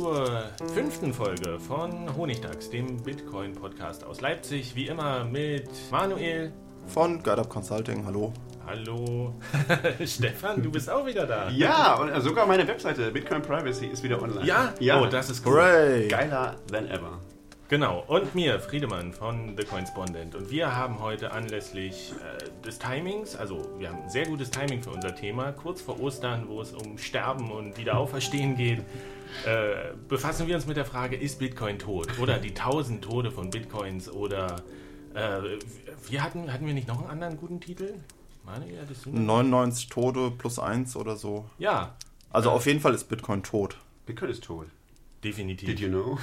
Zur fünften Folge von Honigdachs, dem Bitcoin-Podcast aus Leipzig. Wie immer mit Manuel. Von GuideUp Consulting, hallo. Hallo. Stefan, du bist auch wieder da. Ja, und äh, sogar meine Webseite Bitcoin Privacy ist wieder online. Ja? Ja. Oh, das ist cool. Hooray! Geiler than ever. Genau, und mir, Friedemann von The Coinspondent. Und wir haben heute anlässlich äh, des Timings, also wir haben ein sehr gutes Timing für unser Thema, kurz vor Ostern, wo es um Sterben und Wiederauferstehen geht, äh, befassen wir uns mit der Frage, ist Bitcoin tot? Oder die tausend Tode von Bitcoins oder äh, wir hatten, hatten wir nicht noch einen anderen guten Titel? Meine, ja, das sind 99 Tote plus 1 oder so. ja, Also auf jeden Fall ist Bitcoin tot. Bitcoin ist tot. definitiv. Did you know?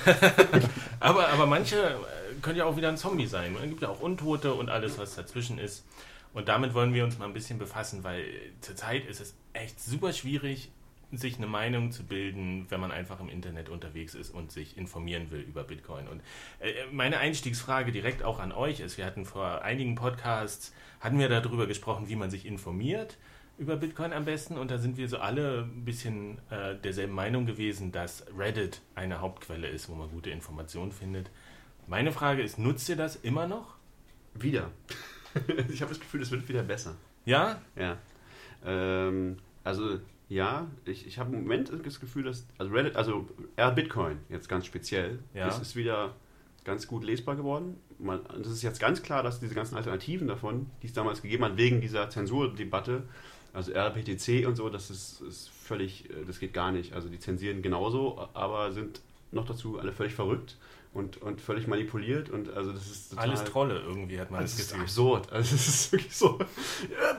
Aber, aber manche äh, können ja auch wieder ein Zombie sein. Es gibt ja auch Untote und alles, was dazwischen ist. Und damit wollen wir uns mal ein bisschen befassen, weil zurzeit ist es echt super schwierig, sich eine Meinung zu bilden, wenn man einfach im Internet unterwegs ist und sich informieren will über Bitcoin. Und äh, meine Einstiegsfrage direkt auch an euch ist, wir hatten vor einigen Podcasts, hatten wir darüber gesprochen, wie man sich informiert über Bitcoin am besten und da sind wir so alle ein bisschen äh, derselben Meinung gewesen, dass Reddit eine Hauptquelle ist, wo man gute Informationen findet. Meine Frage ist, nutzt ihr das immer noch? wieder. ich habe das Gefühl, es wird wieder besser. Ja? Ja. Ähm, also, ja, ich, ich habe im Moment das Gefühl, dass. Also, Reddit, also R Bitcoin jetzt ganz speziell, Ja. das ist wieder ganz gut lesbar geworden. Man, das ist jetzt ganz klar, dass diese ganzen Alternativen davon, die es damals gegeben hat, wegen dieser Zensurdebatte, also RPTC und so, das ist, ist völlig, äh, das geht gar nicht. Also die zensieren genauso, aber sind noch dazu alle völlig verrückt und, und völlig manipuliert und also das ist total, Alles Trolle irgendwie, hat man das das ist Gefühl. absurd. Also es ist wirklich so,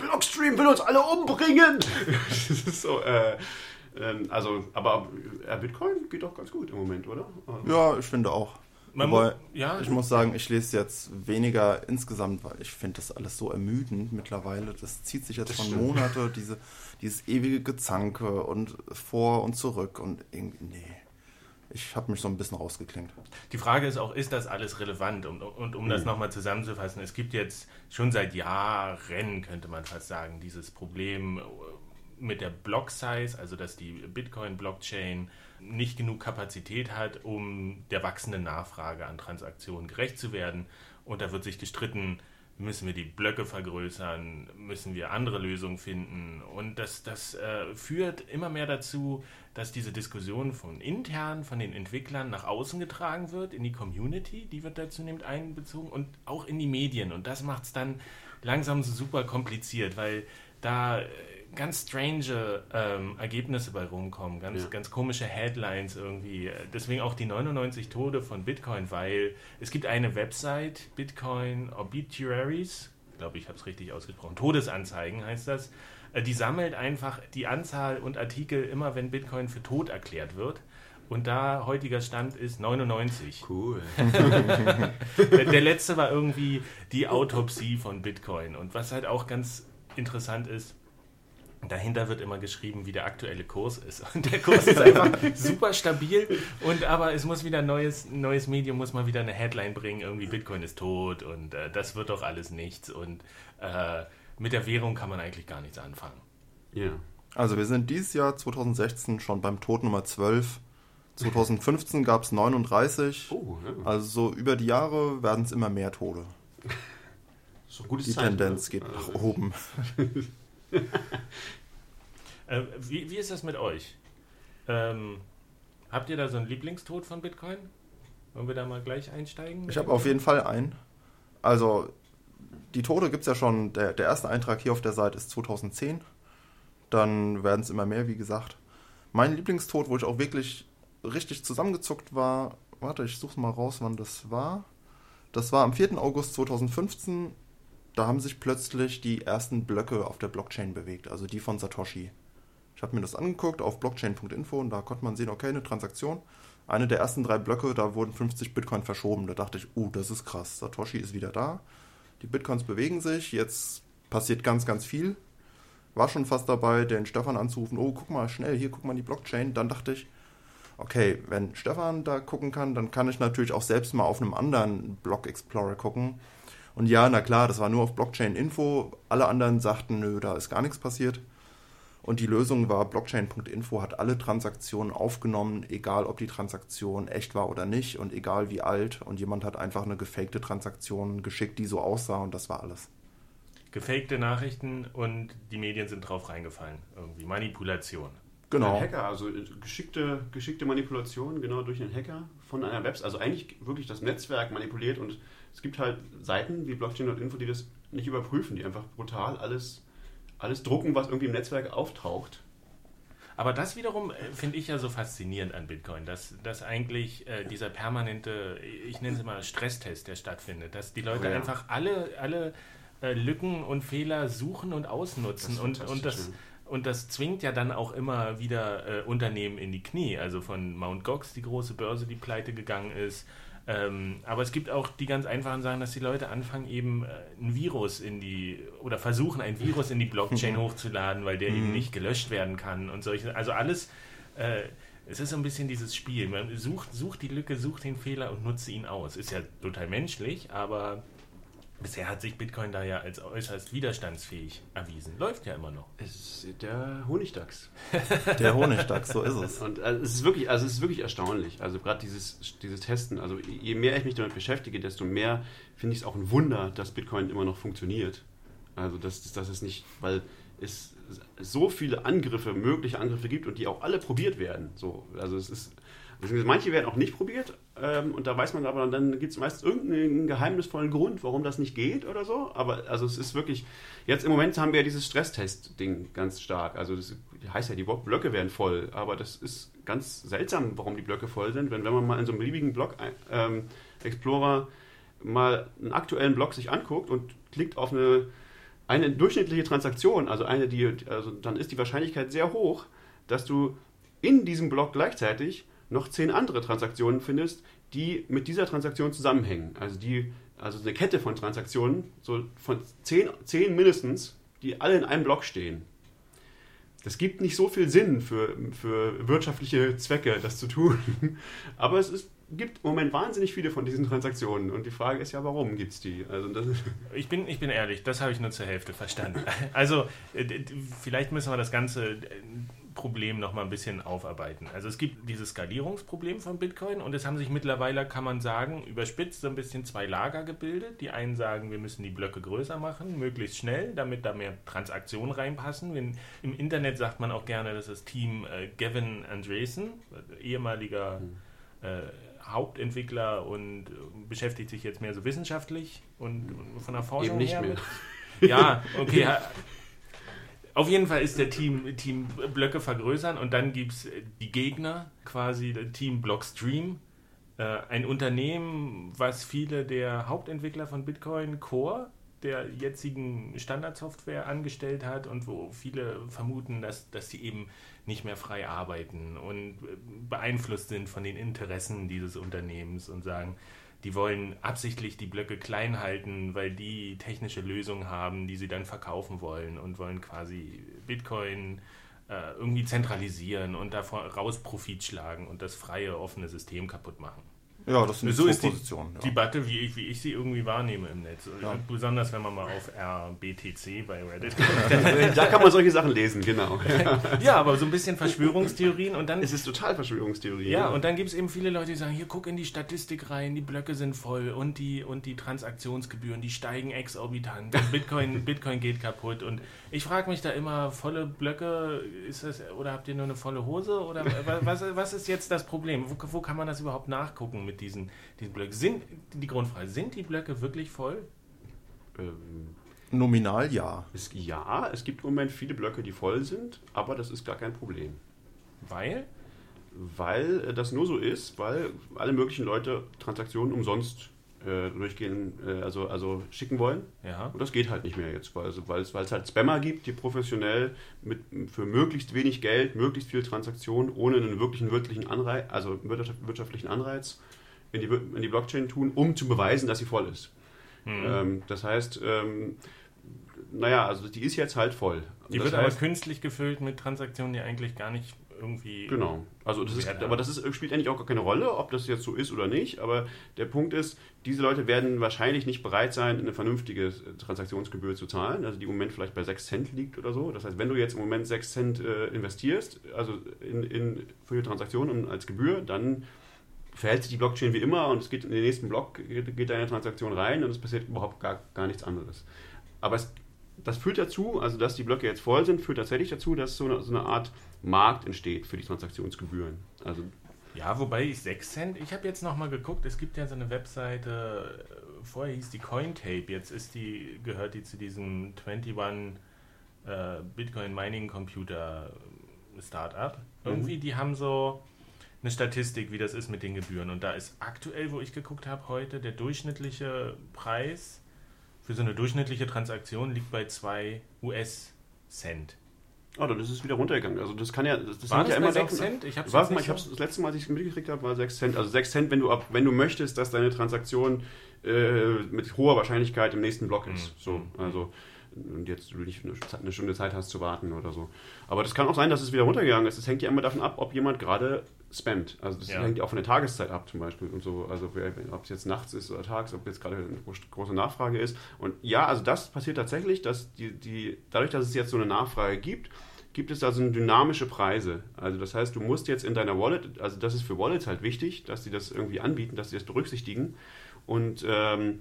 Blockstream will uns alle umbringen. das ist so, äh, ähm, also, aber äh, Bitcoin geht doch ganz gut im Moment, oder? Also, Ja, ich finde auch. Man Wobei, ja, ich muss sagen, ich lese jetzt weniger insgesamt, weil ich finde das alles so ermüdend mittlerweile. Das zieht sich jetzt Das schon stimmt. Monate, diese, dieses ewige Gezanke und vor und zurück und irgendwie, nee. Ich habe mich so ein bisschen rausgeklingt. Die Frage ist auch, ist das alles relevant? Und, und um das Mhm. nochmal zusammenzufassen, es gibt jetzt schon seit Jahren, könnte man fast sagen, dieses Problem mit der Block-Size, also dass die Bitcoin-Blockchain nicht genug Kapazität hat, um der wachsenden Nachfrage an Transaktionen gerecht zu werden. Und da wird sich gestritten, müssen wir die Blöcke vergrößern, müssen wir andere Lösungen finden. Und das, das äh, führt immer mehr dazu, dass diese Diskussion von intern, von den Entwicklern nach außen getragen wird, in die Community, die wird da zunehmend einbezogen und auch in die Medien. Und das macht es dann langsam super kompliziert, weil da äh, ganz strange ähm, Ergebnisse bei rumkommen, ganz, Ja. ganz komische Headlines irgendwie. Deswegen auch die 99 Tode von Bitcoin, weil es gibt eine Website, Bitcoin Obituaries, glaube ich, habe es richtig ausgesprochen, Todesanzeigen heißt das. Äh, Die sammelt einfach die Anzahl und Artikel immer, wenn Bitcoin für tot erklärt wird. Und da heutiger Stand ist 99. Cool. Der, der letzte war irgendwie die Autopsie von Bitcoin. Und was halt auch ganz interessant ist, dahinter wird immer geschrieben, wie der aktuelle Kurs ist. Und der Kurs ist einfach super stabil. Und aber es muss wieder ein neues, neues Medium, muss mal wieder eine Headline bringen, irgendwie Bitcoin ist tot und äh, das wird doch alles nichts. Und äh, mit der Währung kann man eigentlich gar nichts anfangen. Ja. Also wir sind dieses Jahr 2016 schon beim Tod Nummer 12. 2015 gab es 39. Oh, ja. Also so über die Jahre werden es immer mehr Tode. So gutes Die Zeichen, Tendenz ne? geht nach oben. Äh, wie, wie ist das mit euch? Ähm, Habt ihr da so einen Lieblingstod von Bitcoin? Wollen wir da mal gleich einsteigen? Ich habe auf jeden Fall einen. Also, die Tode gibt es ja schon. Der, der erste Eintrag hier auf der Seite ist 2010. Dann werden es immer mehr, wie gesagt. Mein Lieblingstod, wo ich auch wirklich richtig zusammengezuckt war, warte, ich suche mal raus, wann das war. Das war am 4. August 2015. Da haben sich plötzlich die ersten Blöcke auf der Blockchain bewegt, also die von Satoshi. Ich habe mir das angeguckt auf blockchain.info und da konnte man sehen, okay, eine Transaktion. Eine der ersten drei Blöcke, da wurden 50 Bitcoin verschoben. Da dachte ich, uh, das ist krass. Satoshi ist wieder da. Die Bitcoins bewegen sich. Jetzt passiert ganz, ganz viel. War schon fast dabei, den Stefan anzurufen. Oh, guck mal, schnell, hier, guck mal die Blockchain. Dann dachte ich, okay, wenn Stefan da gucken kann, dann kann ich natürlich auch selbst mal auf einem anderen Block Explorer gucken. Und ja, na klar, das war nur auf Blockchain Info. Alle anderen sagten, nö, da ist gar nichts passiert. Und die Lösung war, blockchain.info hat alle Transaktionen aufgenommen, egal ob die Transaktion echt war oder nicht und egal wie alt. Und jemand hat einfach eine gefakte Transaktion geschickt, die so aussah und das war alles. Gefakte Nachrichten und die Medien sind drauf reingefallen. Irgendwie Manipulation. Genau. Ein Hacker, also geschickte, geschickte Manipulation genau durch einen Hacker von einer Website. Also eigentlich wirklich das Netzwerk manipuliert und es gibt halt Seiten wie blockchain.info, die das nicht überprüfen, die einfach brutal alles, alles drucken, was irgendwie im Netzwerk auftaucht. Aber das wiederum äh, finde ich ja so faszinierend an Bitcoin, dass, dass eigentlich äh, dieser permanente, ich nenne es mal Stresstest, der stattfindet, dass die Leute oh ja. einfach alle, alle äh, Lücken und Fehler suchen und ausnutzen und, und das. Und das zwingt ja dann auch immer wieder äh, Unternehmen in die Knie. Also von Mount Gox, die große Börse, die pleite gegangen ist, ähm, aber es gibt auch die ganz einfachen Sachen, dass die Leute anfangen, eben äh, ein Virus in die oder versuchen, ein Virus in die Blockchain hochzuladen, weil der eben mhm. nicht gelöscht werden kann und solche. Also alles, äh, es ist so ein bisschen dieses Spiel. Man sucht, sucht die Lücke, sucht den Fehler und nutzt ihn aus. Ist ja total menschlich, aber Bisher hat sich Bitcoin da ja als äußerst widerstandsfähig erwiesen. Läuft ja immer noch. Es ist der Honigdachs. Der Honigdachs, so ist es. Und also es ist wirklich, also es ist wirklich erstaunlich. Also gerade dieses, dieses Testen, also je mehr ich mich damit beschäftige, desto mehr finde ich es auch ein Wunder, dass Bitcoin immer noch funktioniert. Also dass, dass es nicht, weil es so viele Angriffe, mögliche Angriffe gibt und die auch alle probiert werden. So, also es ist Manche werden auch nicht probiert ähm, und da weiß man aber, dann gibt es meistens irgendeinen geheimnisvollen Grund, warum das nicht geht oder so. Aber also es ist wirklich, jetzt im Moment haben wir ja dieses Stresstest-Ding ganz stark. Also das heißt ja, die Blöcke werden voll, aber das ist ganz seltsam, warum die Blöcke voll sind. Wenn, wenn man mal in so einem beliebigen Block ähm, Explorer mal einen aktuellen Block sich anguckt und klickt auf eine, eine durchschnittliche Transaktion, also eine, die, also dann ist die Wahrscheinlichkeit sehr hoch, dass du in diesem Block gleichzeitig noch zehn andere Transaktionen findest, die mit dieser Transaktion zusammenhängen. Also die, also eine Kette von Transaktionen, so von zehn, zehn mindestens, die alle in einem Block stehen. Das gibt nicht so viel Sinn für, für wirtschaftliche Zwecke, das zu tun. Aber es ist, gibt im Moment wahnsinnig viele von diesen Transaktionen. Und die Frage ist ja, warum gibt es die? Also ich, bin, ich bin ehrlich, das habe ich nur zur Hälfte verstanden. Also vielleicht müssen wir das Ganze Problem noch mal ein bisschen aufarbeiten. Also es gibt dieses Skalierungsproblem von Bitcoin und es haben sich mittlerweile, kann man sagen, überspitzt so ein bisschen zwei Lager gebildet. Die einen sagen, wir müssen die Blöcke größer machen, möglichst schnell, damit da mehr Transaktionen reinpassen. Wenn, Im Internet sagt man auch gerne, dass das Team äh, Gavin Andresen, ehemaliger äh, Hauptentwickler und äh, beschäftigt sich jetzt mehr so wissenschaftlich und, und von der Forschung Eben nicht her. Mehr. Ja, okay. Auf jeden Fall ist der Team, Team Blöcke vergrößern und dann gibt es die Gegner, quasi Team Blockstream, äh, ein Unternehmen, was viele der Hauptentwickler von Bitcoin Core, der jetzigen Standardsoftware, angestellt hat und wo viele vermuten, dass, dass sie eben nicht mehr frei arbeiten und beeinflusst sind von den Interessen dieses Unternehmens und sagen, die wollen absichtlich die Blöcke klein halten, weil die technische Lösungen haben, die sie dann verkaufen wollen und wollen quasi Bitcoin äh, irgendwie zentralisieren und daraus Profit schlagen und das freie, offene System kaputt machen. Ja, das sind so die ist die Positionen. Ja. Debatte, wie ich, wie ich sie irgendwie wahrnehme im Netz. Ja. Besonders wenn man mal auf RBTC bei Reddit da kann man solche Sachen lesen, genau. Ja, aber so ein bisschen Verschwörungstheorien und dann Es ist total Verschwörungstheorie. Ja, und dann gibt es eben viele Leute, die sagen, hier guck in die Statistik rein, die Blöcke sind voll und die, und die Transaktionsgebühren, die steigen exorbitant, Bitcoin, Bitcoin geht kaputt. Und ich frage mich da immer, volle Blöcke, ist das, oder habt ihr nur eine volle Hose? Oder wa- was, was ist jetzt das Problem? Wo, wo kann man das überhaupt nachgucken mit diesen, diesen Blöcken? Sind, die Grundfrage, sind die Blöcke wirklich voll? Ähm, Nominal ja. es, ja, es gibt im Moment viele Blöcke, die voll sind, aber das ist gar kein Problem. Weil? Weil äh, das nur so ist, weil alle möglichen Leute Transaktionen umsonst äh, durchgehen, äh, also, also schicken wollen. Ja. Und das geht halt nicht mehr jetzt, weil, also, weil, es, weil es halt Spammer gibt, die professionell mit, für möglichst wenig Geld, möglichst viele Transaktionen ohne einen wirklichen wirtschaftlichen Anreiz, also wirtschaft- wirtschaftlichen Anreiz in die, in die Blockchain tun, um zu beweisen, dass sie voll ist. Hm. Ähm, das heißt, ähm, naja, also die ist jetzt halt voll. Die das wird aber heißt, künstlich gefüllt mit Transaktionen, die eigentlich gar nicht irgendwie. Genau. Also das ist, aber das ist, spielt eigentlich auch gar keine Rolle, ob das jetzt so ist oder nicht. Aber der Punkt ist, diese Leute werden wahrscheinlich nicht bereit sein, eine vernünftige Transaktionsgebühr zu zahlen, also die im Moment vielleicht bei 6 Cent liegt oder so. Das heißt, wenn du jetzt im Moment 6 Cent äh, investierst, also in, in, für die Transaktion und als Gebühr, dann verhält sich die Blockchain wie immer und es geht in den nächsten Block, geht, geht deine Transaktion rein und es passiert überhaupt gar, gar nichts anderes. Aber es, das führt dazu, also dass die Blöcke jetzt voll sind, führt tatsächlich dazu, dass so eine, so eine Art Markt entsteht für die Transaktionsgebühren. Also Ja, wobei ich 6 Cent, ich habe jetzt nochmal geguckt, es gibt ja so eine Webseite, äh, vorher hieß die Cointape, jetzt ist die, gehört die zu diesem 21 äh, Bitcoin Mining Computer Startup. Irgendwie, die haben so eine Statistik, wie das ist mit den Gebühren. Und da ist aktuell, wo ich geguckt habe, heute der durchschnittliche Preis für so eine durchschnittliche Transaktion liegt bei 2 US-Cent. Oh, dann ist es wieder runtergegangen. Also das kann ja, das, das War das ja immer 6 davon- Cent? Ich hab's Warte mal, ich hab's, das letzte Mal, als ich es mitgekriegt habe, war 6 Cent. Also 6 Cent, wenn du, ab, wenn du möchtest, dass deine Transaktion äh, mit hoher Wahrscheinlichkeit im nächsten Block ist. Mhm. So, also und jetzt du nicht eine, Stunde Zeit hast zu warten oder so. Aber das kann auch sein, dass es wieder runtergegangen ist. Das hängt ja immer davon ab, ob jemand gerade spammt. Also das Ja. hängt ja auch von der Tageszeit ab zum Beispiel und so. Also ob es jetzt nachts ist oder tags, ob jetzt gerade eine gro- große Nachfrage ist. Und ja, also das passiert tatsächlich, dass die, die dadurch, dass es jetzt so eine Nachfrage gibt, gibt es also dynamische Preise. Also das heißt, du musst jetzt in deiner Wallet, also das ist für Wallets halt wichtig, dass sie das irgendwie anbieten, dass sie das berücksichtigen und ähm,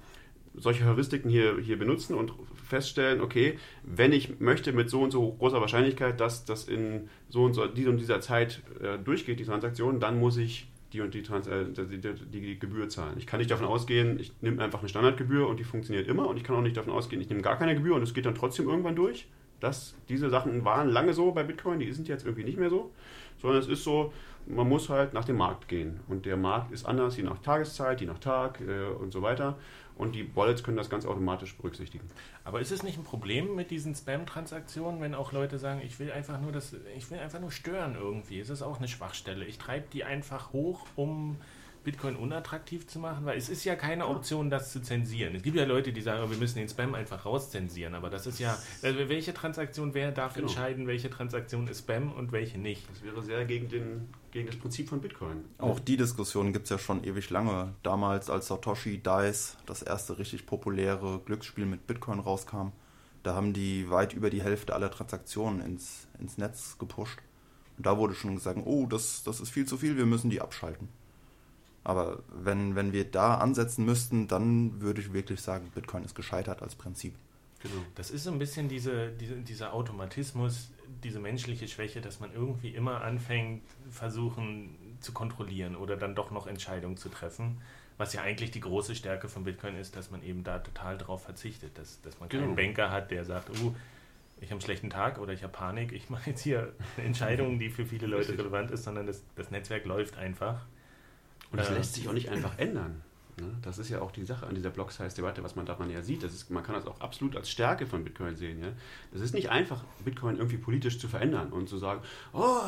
solche Heuristiken hier, hier benutzen und feststellen, okay, wenn ich möchte mit so und so großer Wahrscheinlichkeit, dass das in so und so dieser und dieser Zeit äh, durchgeht, die Transaktion, dann muss ich die und die, Trans äh, die, die, die Gebühr zahlen. Ich kann nicht davon ausgehen, ich nehme einfach eine Standardgebühr und die funktioniert immer und ich kann auch nicht davon ausgehen, ich nehme gar keine Gebühr und es geht dann trotzdem irgendwann durch. Das, diese Sachen waren lange so bei Bitcoin, die sind jetzt irgendwie nicht mehr so, sondern es ist so, man muss halt nach dem Markt gehen. Und der Markt ist anders, je nach Tageszeit, je nach Tag äh, und so weiter. Und die Wallets können das ganz automatisch berücksichtigen. Aber ist es nicht ein Problem mit diesen Spam-Transaktionen, wenn auch Leute sagen, ich will einfach nur das, ich will einfach nur stören irgendwie? Ist das auch eine Schwachstelle? Ich treibe die einfach hoch, um Bitcoin unattraktiv zu machen, weil es ist ja keine Option, das zu zensieren. Es gibt ja Leute, die sagen, wir müssen den Spam einfach rauszensieren, aber das ist ja, also welche Transaktion, wer darf Genau. entscheiden, welche Transaktion ist Spam und welche nicht? Das wäre sehr gegen, den, gegen das Prinzip von Bitcoin. Auch die Diskussion gibt es ja schon ewig lange. Damals, als Satoshi Dice, das erste richtig populäre Glücksspiel mit Bitcoin rauskam, da haben die weit über die Hälfte aller Transaktionen ins, ins Netz gepusht. Und da wurde schon gesagt, oh, das, das ist viel zu viel, wir müssen die abschalten. Aber wenn, wenn wir da ansetzen müssten, dann würde ich wirklich sagen, Bitcoin ist gescheitert als Prinzip. Genau. Das ist so ein bisschen diese, diese, dieser Automatismus, diese menschliche Schwäche, dass man irgendwie immer anfängt, versuchen zu kontrollieren oder dann doch noch Entscheidungen zu treffen. Was ja eigentlich die große Stärke von Bitcoin ist, dass man eben da total drauf verzichtet. Dass, dass man keinen Genau. Banker hat, der sagt, uh, ich habe einen schlechten Tag oder ich habe Panik, ich mache jetzt hier eine Entscheidung, die für viele Leute Richtig. relevant ist, sondern das, das Netzwerk läuft einfach. Und das Äh, lässt sich auch nicht einfach ändern. Ne? Das ist ja auch die Sache an dieser Block-Size-Debatte, was man daran ja sieht. Das ist, man kann das auch absolut als Stärke von Bitcoin sehen. Ja? Das ist nicht einfach, Bitcoin irgendwie politisch zu verändern und zu sagen, oh,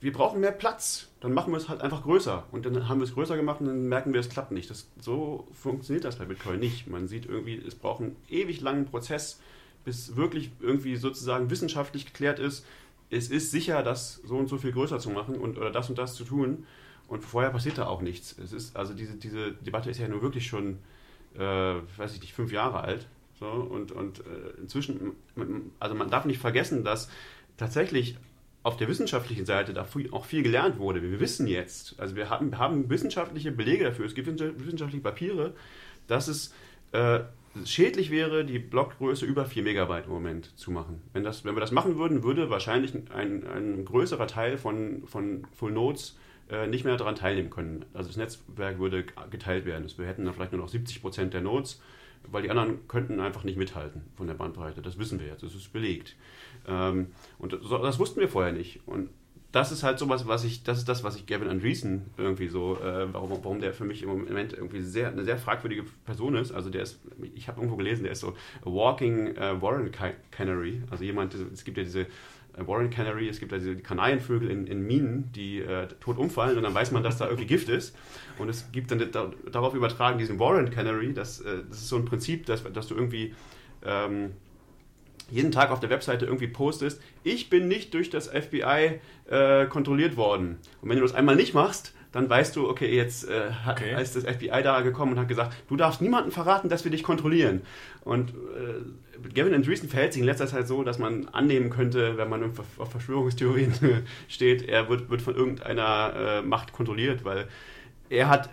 wir brauchen mehr Platz, dann machen wir es halt einfach größer. Und dann haben wir es größer gemacht und dann merken wir, es klappt nicht. Das, so funktioniert das bei Bitcoin nicht. Man sieht irgendwie, es braucht einen ewig langen Prozess, bis wirklich irgendwie sozusagen wissenschaftlich geklärt ist, es ist sicher, das so und so viel größer zu machen und oder das und das zu tun. Und vorher passiert da auch nichts. Es ist, also diese, diese Debatte ist ja nun wirklich schon, äh, weiß ich nicht, fünf Jahre alt. So, und und äh, inzwischen, also man darf nicht vergessen, dass tatsächlich auf der wissenschaftlichen Seite da auch viel gelernt wurde. Wir wissen jetzt, also wir haben, haben wissenschaftliche Belege dafür, es gibt wissenschaftliche Papiere, dass es äh, schädlich wäre, die Blockgröße über 4 Megabyte im Moment zu machen. Wenn, das, wenn wir das machen würden, würde wahrscheinlich ein, ein größerer Teil von, von Full Nodes äh, nicht mehr daran teilnehmen können. Also das Netzwerk würde geteilt werden. Wir hätten dann vielleicht nur noch 70 Prozent der Nodes, weil die anderen könnten einfach nicht mithalten von der Bandbreite. Das wissen wir jetzt, das ist belegt. Ähm, und das, das wussten wir vorher nicht. Und das ist halt sowas, was ich, das ist das, was ich Gavin Andreessen irgendwie so, äh, warum, warum der für mich im Moment irgendwie sehr, eine sehr fragwürdige Person ist. Also der ist, ich habe irgendwo gelesen, der ist so a walking uh, Warren Canary. Also jemand, es gibt ja diese äh, Warren Canary, es gibt ja diese Kanarienvögel in, in Minen, die äh, tot umfallen und dann weiß man, dass da irgendwie Gift ist. Und es gibt dann da, darauf übertragen diesen Warren Canary, das, äh, das ist so ein Prinzip, dass, dass du irgendwie ähm, jeden Tag auf der Webseite irgendwie postest, ich bin nicht durch das FBI äh, kontrolliert worden. Und wenn du das einmal nicht machst, dann weißt du, okay, jetzt äh, okay. ist das FBI da gekommen und hat gesagt, du darfst niemandem verraten, dass wir dich kontrollieren. Und äh, Gavin Andreessen verhält sich in letzter Zeit so, dass man annehmen könnte, wenn man auf Verschwörungstheorien steht, er wird, wird von irgendeiner äh, Macht kontrolliert, weil er hat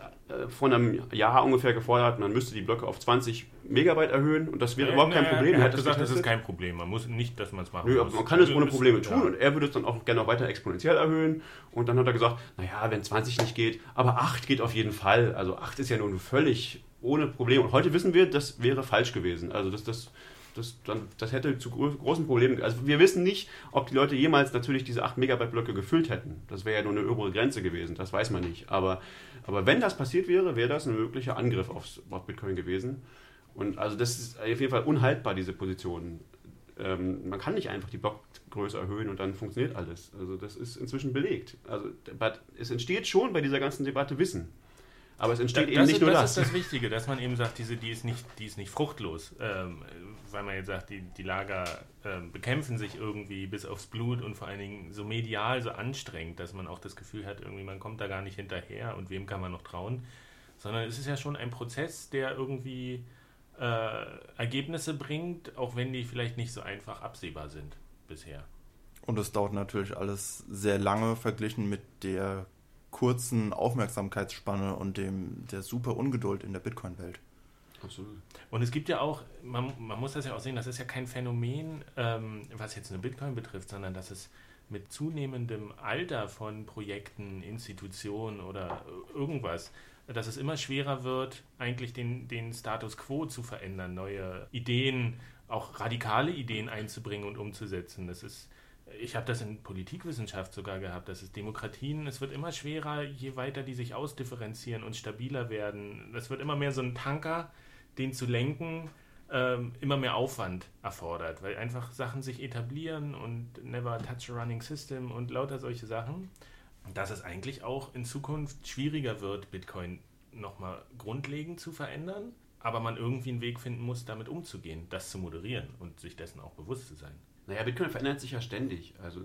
vor einem Jahr ungefähr gefordert, man müsste die Blöcke auf 20 Megabyte erhöhen und das wäre ja, überhaupt kein Problem. Er hat gesagt, das ist kein Problem. Man muss nicht, dass man es machen Nö, muss. Man kann es ohne Probleme tun ja. und er würde es dann auch gerne noch weiter exponentiell erhöhen. Und dann hat er gesagt, naja, wenn 20 nicht geht, aber 8 geht auf jeden Fall. Also 8 ist ja nun völlig ohne Probleme. Und heute wissen wir, das wäre falsch gewesen. Also das, das, das, dann, das hätte zu großen Problemen. Also wir wissen nicht, ob die Leute jemals natürlich diese 8 Megabyte Blöcke gefüllt hätten. Das wäre ja nur eine obere Grenze gewesen. Das weiß man nicht. Aber, aber wenn das passiert wäre, wäre das ein möglicher Angriff aufs, auf Bitcoin gewesen. Und also das ist auf jeden Fall unhaltbar, diese Position. Ähm, man kann nicht einfach die Blockgröße erhöhen und dann funktioniert alles. Also das ist inzwischen belegt. Also es entsteht schon bei dieser ganzen Debatte Wissen. Aber es entsteht das, eben nicht ist, nur das. Das ist das Wichtige, dass man eben sagt, diese, die, ist nicht, die ist nicht fruchtlos. Ähm, weil man jetzt sagt, die, die Lager äh, bekämpfen sich irgendwie bis aufs Blut und vor allen Dingen so medial, so anstrengend, dass man auch das Gefühl hat, irgendwie man kommt da gar nicht hinterher und wem kann man noch trauen. Sondern es ist ja schon ein Prozess, der irgendwie äh, Ergebnisse bringt, auch wenn die vielleicht nicht so einfach absehbar sind bisher. Und es dauert natürlich alles sehr lange verglichen mit der kurzen Aufmerksamkeitsspanne und dem der super Ungeduld in der Bitcoin-Welt. Absolut. Und es gibt ja auch, man, man, muss das ja auch sehen, das ist ja kein Phänomen, ähm, was jetzt eine Bitcoin betrifft, sondern dass es mit zunehmendem Alter von Projekten, Institutionen oder irgendwas dass es immer schwerer wird, eigentlich den, den Status quo zu verändern, neue Ideen, auch radikale Ideen einzubringen und umzusetzen. Das ist, ich habe das in Politikwissenschaft sogar gehabt, dass es Demokratien, es wird immer schwerer, je weiter die sich ausdifferenzieren und stabiler werden. Das wird immer mehr so ein Tanker, den zu lenken, ähm, immer mehr Aufwand erfordert, weil einfach Sachen sich etablieren und never touch a running system und lauter solche Sachen dass es eigentlich auch in Zukunft schwieriger wird, Bitcoin nochmal grundlegend zu verändern, aber man irgendwie einen Weg finden muss, damit umzugehen, das zu moderieren und sich dessen auch bewusst zu sein. Naja, Bitcoin verändert sich ja ständig. Also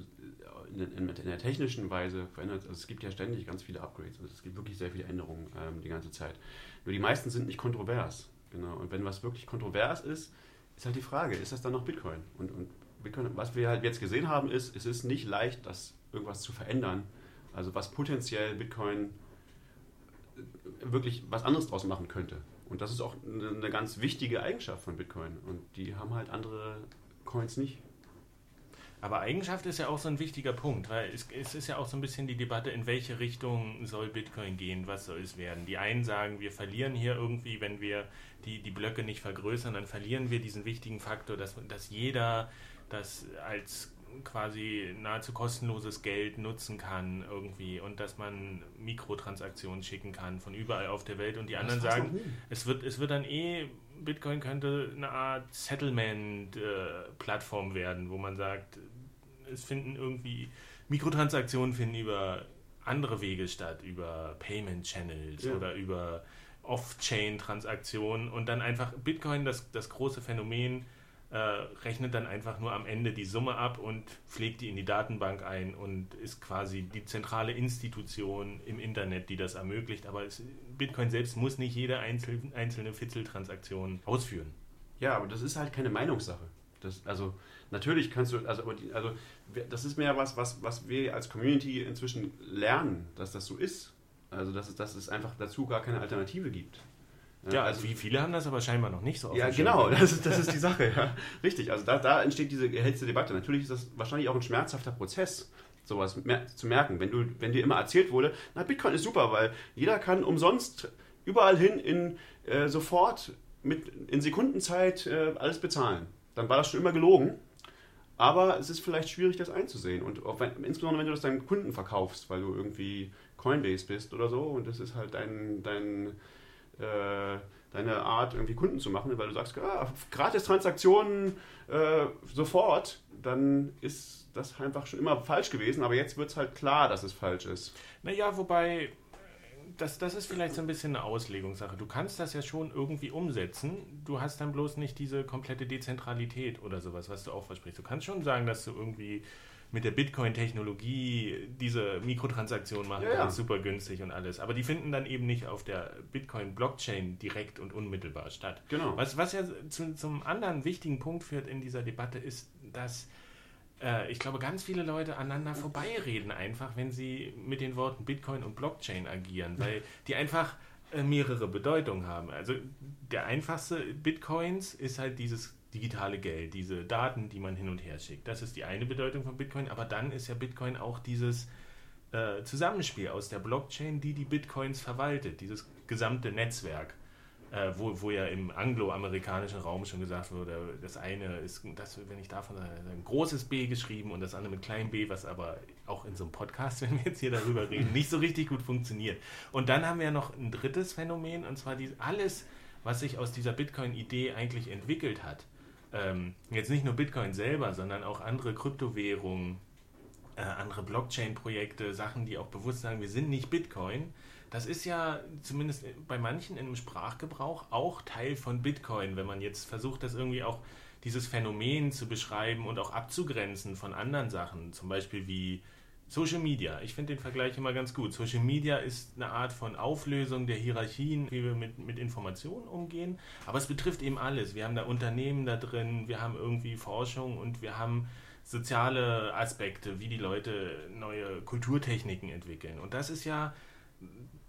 in, in, in der technischen Weise verändert also es gibt ja ständig ganz viele Upgrades. Also es gibt wirklich sehr viele Änderungen ähm, die ganze Zeit. Nur die meisten sind nicht kontrovers. Genau. Und wenn was wirklich kontrovers ist, ist halt die Frage, ist das dann noch Bitcoin? Und, und Bitcoin, was wir halt jetzt gesehen haben, ist, es ist nicht leicht, das irgendwas zu verändern, also was potenziell Bitcoin äh, wirklich was anderes draus machen könnte. Und das ist auch eine ganz wichtige Eigenschaft von Bitcoin. Und die haben halt andere Coins nicht. Aber Eigenschaft ist ja auch so ein wichtiger Punkt, weil es, es, ist ja auch so ein bisschen die Debatte, in welche Richtung soll Bitcoin gehen, was soll es werden. Die einen sagen, wir verlieren hier irgendwie, wenn wir die, die Blöcke nicht vergrößern, dann verlieren wir diesen wichtigen Faktor, dass, dass jeder das als quasi nahezu kostenloses Geld nutzen kann irgendwie und dass man Mikrotransaktionen schicken kann von überall auf der Welt und die anderen sagen, es wird, es wird dann eh, Bitcoin könnte eine Art Settlement-Plattform äh, werden, wo man sagt, es finden irgendwie, Mikrotransaktionen finden über andere Wege statt, über Payment Channels ja. oder über Off-Chain-Transaktionen und dann einfach Bitcoin, das, das große Phänomen, äh, rechnet dann einfach nur am Ende die Summe ab und pflegt die in die Datenbank ein und ist quasi die zentrale Institution im Internet, die das ermöglicht. Aber es, Bitcoin selbst muss nicht jede einzel, einzelne Fitzeltransaktion ausführen. Ja, aber das ist halt keine Meinungssache. Das, also natürlich kannst du, also, also das ist mehr was, was, was wir als Community inzwischen lernen, dass das so ist. Also dass es, dass es einfach dazu gar keine Alternative gibt. Ja, also wie viele haben das aber scheinbar noch nicht so. Ja, genau, das ist, das ist die Sache. Ja. Richtig, also da, da entsteht diese erhitzte Debatte. Natürlich ist das wahrscheinlich auch ein schmerzhafter Prozess, sowas mer zu merken. Wenn, du, wenn dir immer erzählt wurde, na, Bitcoin ist super, weil jeder kann umsonst überall hin in äh, sofort mit, in Sekundenzeit äh, alles bezahlen. Dann war das schon immer gelogen. Aber es ist vielleicht schwierig, das einzusehen. Und wenn, insbesondere, wenn du das deinen Kunden verkaufst, weil du irgendwie Coinbase bist oder so und das ist halt dein, dein äh, deine Art, irgendwie Kunden zu machen, weil du sagst, ah, gratis Transaktionen äh, sofort, dann ist das einfach schon immer falsch gewesen, aber jetzt wird es halt klar, dass es falsch ist. Naja, wobei, das, das ist vielleicht so ein bisschen eine Auslegungssache. Du kannst das ja schon irgendwie umsetzen. Du hast dann bloß nicht diese komplette Dezentralität oder sowas, was du auch versprichst. Du kannst schon sagen, dass du irgendwie mit der Bitcoin-Technologie diese Mikrotransaktion machen Ja, ja. super günstig und alles. Aber die finden dann eben nicht auf der Bitcoin-Blockchain direkt und unmittelbar statt. Genau. Was, was ja zu, zum anderen wichtigen Punkt führt in dieser Debatte ist, dass äh, ich glaube, ganz viele Leute aneinander vorbeireden einfach, wenn sie mit den Worten Bitcoin und Blockchain agieren, weil die einfach äh, mehrere Bedeutungen haben. Also der einfachste Bitcoins ist halt dieses digitale Geld, diese Daten, die man hin und her schickt. Das ist die eine Bedeutung von Bitcoin, aber dann ist ja Bitcoin auch dieses äh, Zusammenspiel aus der Blockchain, die die Bitcoins verwaltet, dieses gesamte Netzwerk. Äh, wo, wo ja im angloamerikanischen Raum schon gesagt wurde, das eine ist, das, wenn ich davon ein großes B geschrieben und das andere mit kleinem b, was aber auch in so einem Podcast, wenn wir jetzt hier darüber reden, nicht so richtig gut funktioniert. Und dann haben wir noch ein drittes Phänomen, und zwar die, alles, was sich aus dieser Bitcoin-Idee eigentlich entwickelt hat. Ähm, jetzt nicht nur Bitcoin selber, sondern auch andere Kryptowährungen, äh, andere Blockchain-Projekte, Sachen, die auch bewusst sagen, wir sind nicht Bitcoin. Das ist ja zumindest bei manchen im Sprachgebrauch auch Teil von Bitcoin, wenn man jetzt versucht, das irgendwie auch dieses Phänomen zu beschreiben und auch abzugrenzen von anderen Sachen, zum Beispiel wie Social Media. Ich finde den Vergleich immer ganz gut. Social Media ist eine Art von Auflösung der Hierarchien, wie wir mit, mit Informationen umgehen, aber es betrifft eben alles. Wir haben da Unternehmen da drin, wir haben irgendwie Forschung und wir haben soziale Aspekte, wie die Leute neue Kulturtechniken entwickeln. Und das ist ja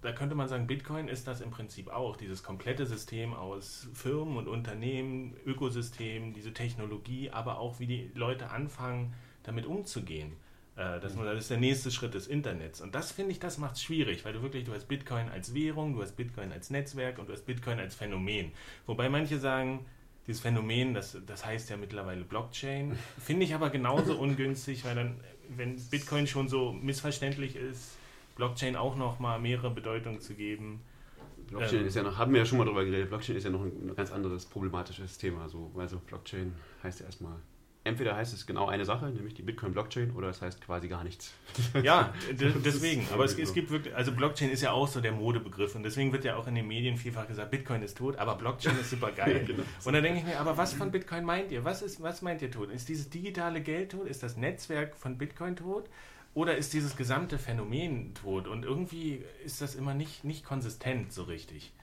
da könnte man sagen, Bitcoin ist das im Prinzip auch, dieses komplette System aus Firmen und Unternehmen, Ökosystem, diese Technologie, aber auch wie die Leute anfangen, damit umzugehen. Äh, Das, das ist der nächste Schritt des Internets. Und das finde ich, das macht es schwierig, weil du wirklich, du hast Bitcoin als Währung, du hast Bitcoin als Netzwerk und du hast Bitcoin als Phänomen. Wobei manche sagen, dieses Phänomen, das, das heißt ja mittlerweile Blockchain, finde ich aber genauso ungünstig, weil dann, wenn Bitcoin schon so missverständlich ist, Blockchain auch noch mal mehrere Bedeutungen zu geben. Blockchain Ähm. ist ja noch, haben wir ja schon mal drüber geredet, Blockchain ist ja noch ein ganz anderes problematisches Thema. So, also Blockchain heißt ja erstmal, entweder heißt es genau eine Sache, nämlich die Bitcoin-Blockchain, oder es heißt quasi gar nichts. Ja, deswegen. Aber es, es gibt wirklich, also Blockchain ist ja auch so der Modebegriff und deswegen wird ja auch in den Medien vielfach gesagt, Bitcoin ist tot, aber Blockchain ist super geil. Genau. Und dann denke ich mir, aber was von Bitcoin meint ihr? Was, ist, was meint ihr tot? Ist dieses digitale Geld tot? Ist das Netzwerk von Bitcoin tot? Oder ist dieses gesamte Phänomen tot? Und irgendwie ist das immer nicht, nicht konsistent so richtig,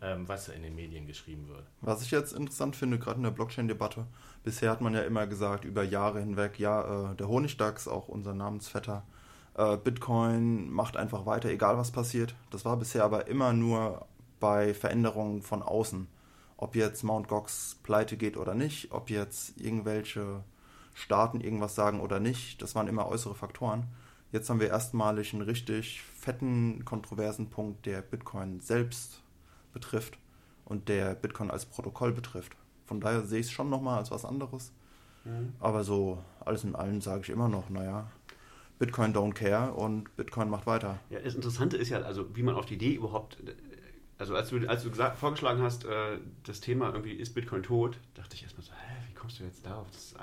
was in den Medien geschrieben wird. Was ich jetzt interessant finde, gerade in der Blockchain-Debatte, bisher hat man ja immer gesagt, über Jahre hinweg, ja, äh, der Honigdachs, auch unser Namensvetter, äh, Bitcoin macht einfach weiter, egal was passiert. Das war bisher aber immer nur bei Veränderungen von außen. Ob jetzt Mt. Gox pleite geht oder nicht, ob jetzt irgendwelche Staaten irgendwas sagen oder nicht, das waren immer äußere Faktoren. Jetzt haben wir erstmalig einen richtig fetten, kontroversen Punkt, der Bitcoin selbst betrifft und der Bitcoin als Protokoll betrifft. Von daher sehe ich es schon nochmal als was anderes. Aber so alles in allem sage ich immer noch, naja, Bitcoin don't care und Bitcoin macht weiter. Ja, das Interessante ist ja, also wie man auf die Idee überhaupt, also als du, als du gesagt, vorgeschlagen hast, äh, das Thema irgendwie ist Bitcoin tot, dachte ich erstmal so, hä, kommst du jetzt darauf? Das,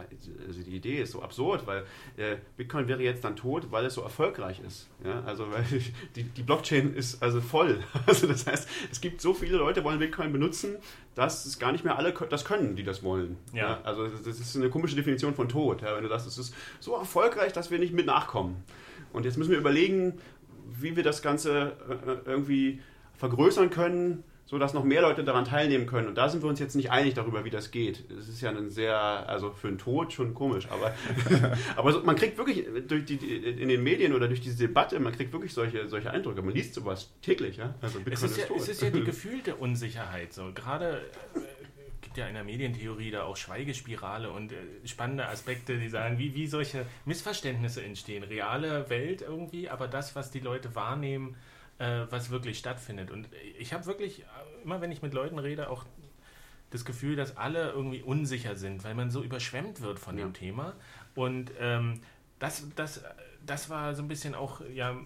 also die Idee ist so absurd, weil äh, Bitcoin wäre jetzt dann tot, weil es so erfolgreich ist. Ja? Also weil die, die Blockchain ist also voll. Also das heißt, es gibt so viele Leute, wollen Bitcoin benutzen, dass es gar nicht mehr alle das können, die das wollen. Ja. ja? Also das ist eine komische Definition von Tod. Ja? Wenn du sagst, es ist so erfolgreich, dass wir nicht mit nachkommen. Und jetzt müssen wir überlegen, wie wir das Ganze äh, irgendwie vergrößern können, sodass noch mehr Leute daran teilnehmen können. Und da sind wir uns jetzt nicht einig darüber, wie das geht. Es ist ja ein sehr, also für einen Tod schon komisch, aber, aber so, man kriegt wirklich durch die, in den Medien oder durch diese Debatte, man kriegt wirklich solche, solche Eindrücke. Man liest sowas täglich. Ja? Also es, ist, ist ja, es ist ja die gefühlte Unsicherheit. So. Gerade äh, gibt ja in der Medientheorie da auch Schweigespirale und äh, spannende Aspekte, die sagen, wie, wie solche Missverständnisse entstehen. Reale Welt irgendwie, aber das, was die Leute wahrnehmen, äh, was wirklich stattfindet. Und ich habe wirklich, äh, immer wenn ich mit Leuten rede, auch das Gefühl, dass alle irgendwie unsicher sind, weil man so überschwemmt wird von ja. dem Thema. Und ähm, das, das, das war so ein bisschen auch ja,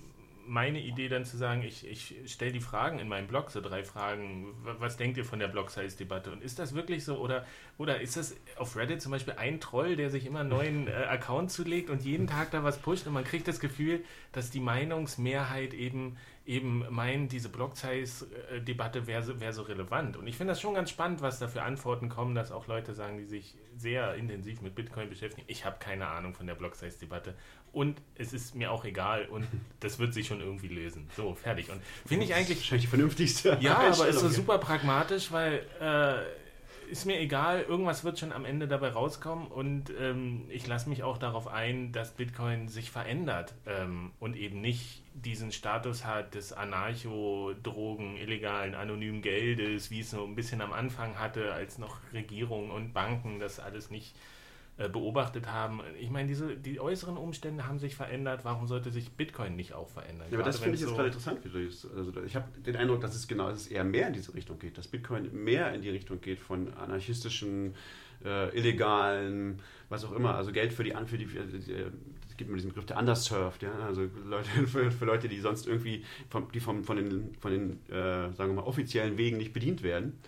meine Idee dann zu sagen, ich, ich stelle die Fragen in meinem Blog, so drei Fragen. Was denkt ihr von der Block-Size-Debatte? Und ist das wirklich so? Oder, oder ist das auf Reddit zum Beispiel ein Troll, der sich immer einen neuen äh, Account zulegt und jeden Tag da was pusht und man kriegt das Gefühl, dass die Meinungsmehrheit eben eben meinen, diese Block-Size-Debatte wäre wär so relevant. Und ich finde das schon ganz spannend, was da für Antworten kommen, dass auch Leute sagen, die sich sehr intensiv mit Bitcoin beschäftigen. Ich habe keine Ahnung von der Block-Size-Debatte und es ist mir auch egal und das wird sich schon irgendwie lösen. So, fertig. Und finde ich eigentlich. Wahrscheinlich die vernünftigste. Ja, aber ist so super pragmatisch, weil. Äh, ist mir egal, irgendwas wird schon am Ende dabei rauskommen und ähm, ich lasse mich auch darauf ein, dass Bitcoin sich verändert ähm, und eben nicht diesen Status hat des Anarcho-Drogen, illegalen, anonymen Geldes, wie es so ein bisschen am Anfang hatte, als noch Regierungen und Banken das alles nicht äh, beobachtet haben. Ich meine, diese, die äußeren Umstände haben sich verändert. Warum sollte sich Bitcoin nicht auch verändern? Ja, aber das finde ich jetzt so gerade interessant. Wie du also ich habe den Eindruck, dass es genau, dass es eher mehr in diese Richtung geht, dass Bitcoin mehr in die Richtung geht von anarchistischen, äh, illegalen, was auch immer, also Geld für die, für die, für die es gibt immer diesen Begriff der Underserved, ja, also Leute, für, für Leute, die sonst irgendwie vom, die vom, von den, von den äh, sagen wir mal, offiziellen Wegen nicht bedient werden.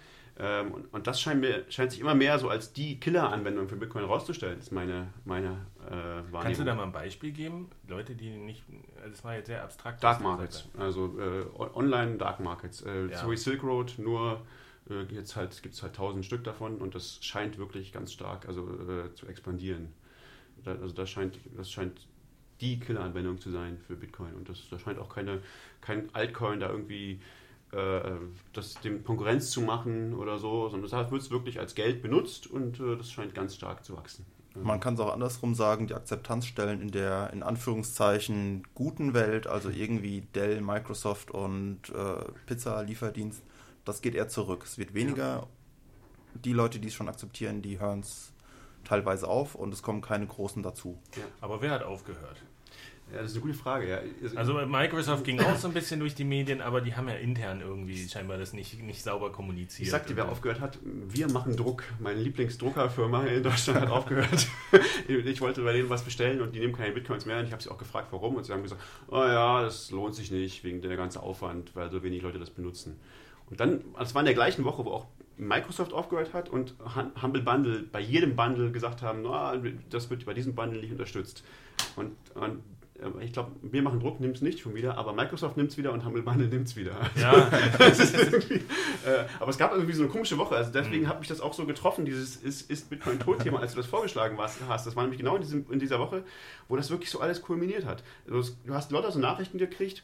Ähm, und, und, das scheint, mir, scheint sich immer mehr so als die Killer-Anwendung für Bitcoin herauszustellen, ist meine, meine äh, Wahrnehmung. Kannst du da mal ein Beispiel geben? Leute, die nicht, also das war jetzt sehr abstrakt. Dark Markets, also äh, online Dark Markets. Äh, ja. So wie Silk Road, nur äh, jetzt halt, gibt es halt tausend Stück davon und das scheint wirklich ganz stark also, äh, zu expandieren. Also das scheint, das scheint die Killer-Anwendung zu sein für Bitcoin und das, da scheint auch keine, kein Altcoin da irgendwie äh, das dem Konkurrenz zu machen oder so, sondern das wird es wirklich als Geld benutzt und äh, das scheint ganz stark zu wachsen. Man kann es auch andersrum sagen, die Akzeptanzstellen in der in Anführungszeichen guten Welt, also irgendwie Dell, Microsoft und äh, Pizza-Lieferdienst, das geht eher zurück. Es wird weniger. Ja. Die Leute, die es schon akzeptieren, die hören es teilweise auf und es kommen keine großen dazu. Ja. Aber wer hat aufgehört? Ja, das ist eine gute Frage. Ja. Also Microsoft ging auch so ein bisschen durch die Medien, aber die haben ja intern irgendwie scheinbar das nicht, nicht sauber kommuniziert. Ich sagte, wer aufgehört hat, wir machen Druck. Meine Lieblingsdruckerfirma in Deutschland hat aufgehört. ich wollte bei denen was bestellen und die nehmen keine Bitcoins mehr. Und ich habe sie auch gefragt, warum. Und sie haben gesagt, oh ja, das lohnt sich nicht wegen der ganzen Aufwand, weil so wenig Leute das benutzen. Und dann, das war in der gleichen Woche, wo auch Microsoft aufgehört hat und Humble Bundle bei jedem Bundle gesagt haben, no, das wird bei diesem Bundle nicht unterstützt. Und, und ich glaube, wir machen Druck, nimmt es nicht schon wieder, aber Microsoft nimmt es wieder und Humble Bundle nimmt es wieder. Ja. äh, aber es gab irgendwie so eine komische Woche, also deswegen mhm. hat mich das auch so getroffen, dieses ist, ist Bitcoin tot-Thema, als du das vorgeschlagen hast. Das war nämlich genau in, diesem, in dieser Woche, wo das wirklich so alles kulminiert hat. Also, du hast lauter so Nachrichten gekriegt,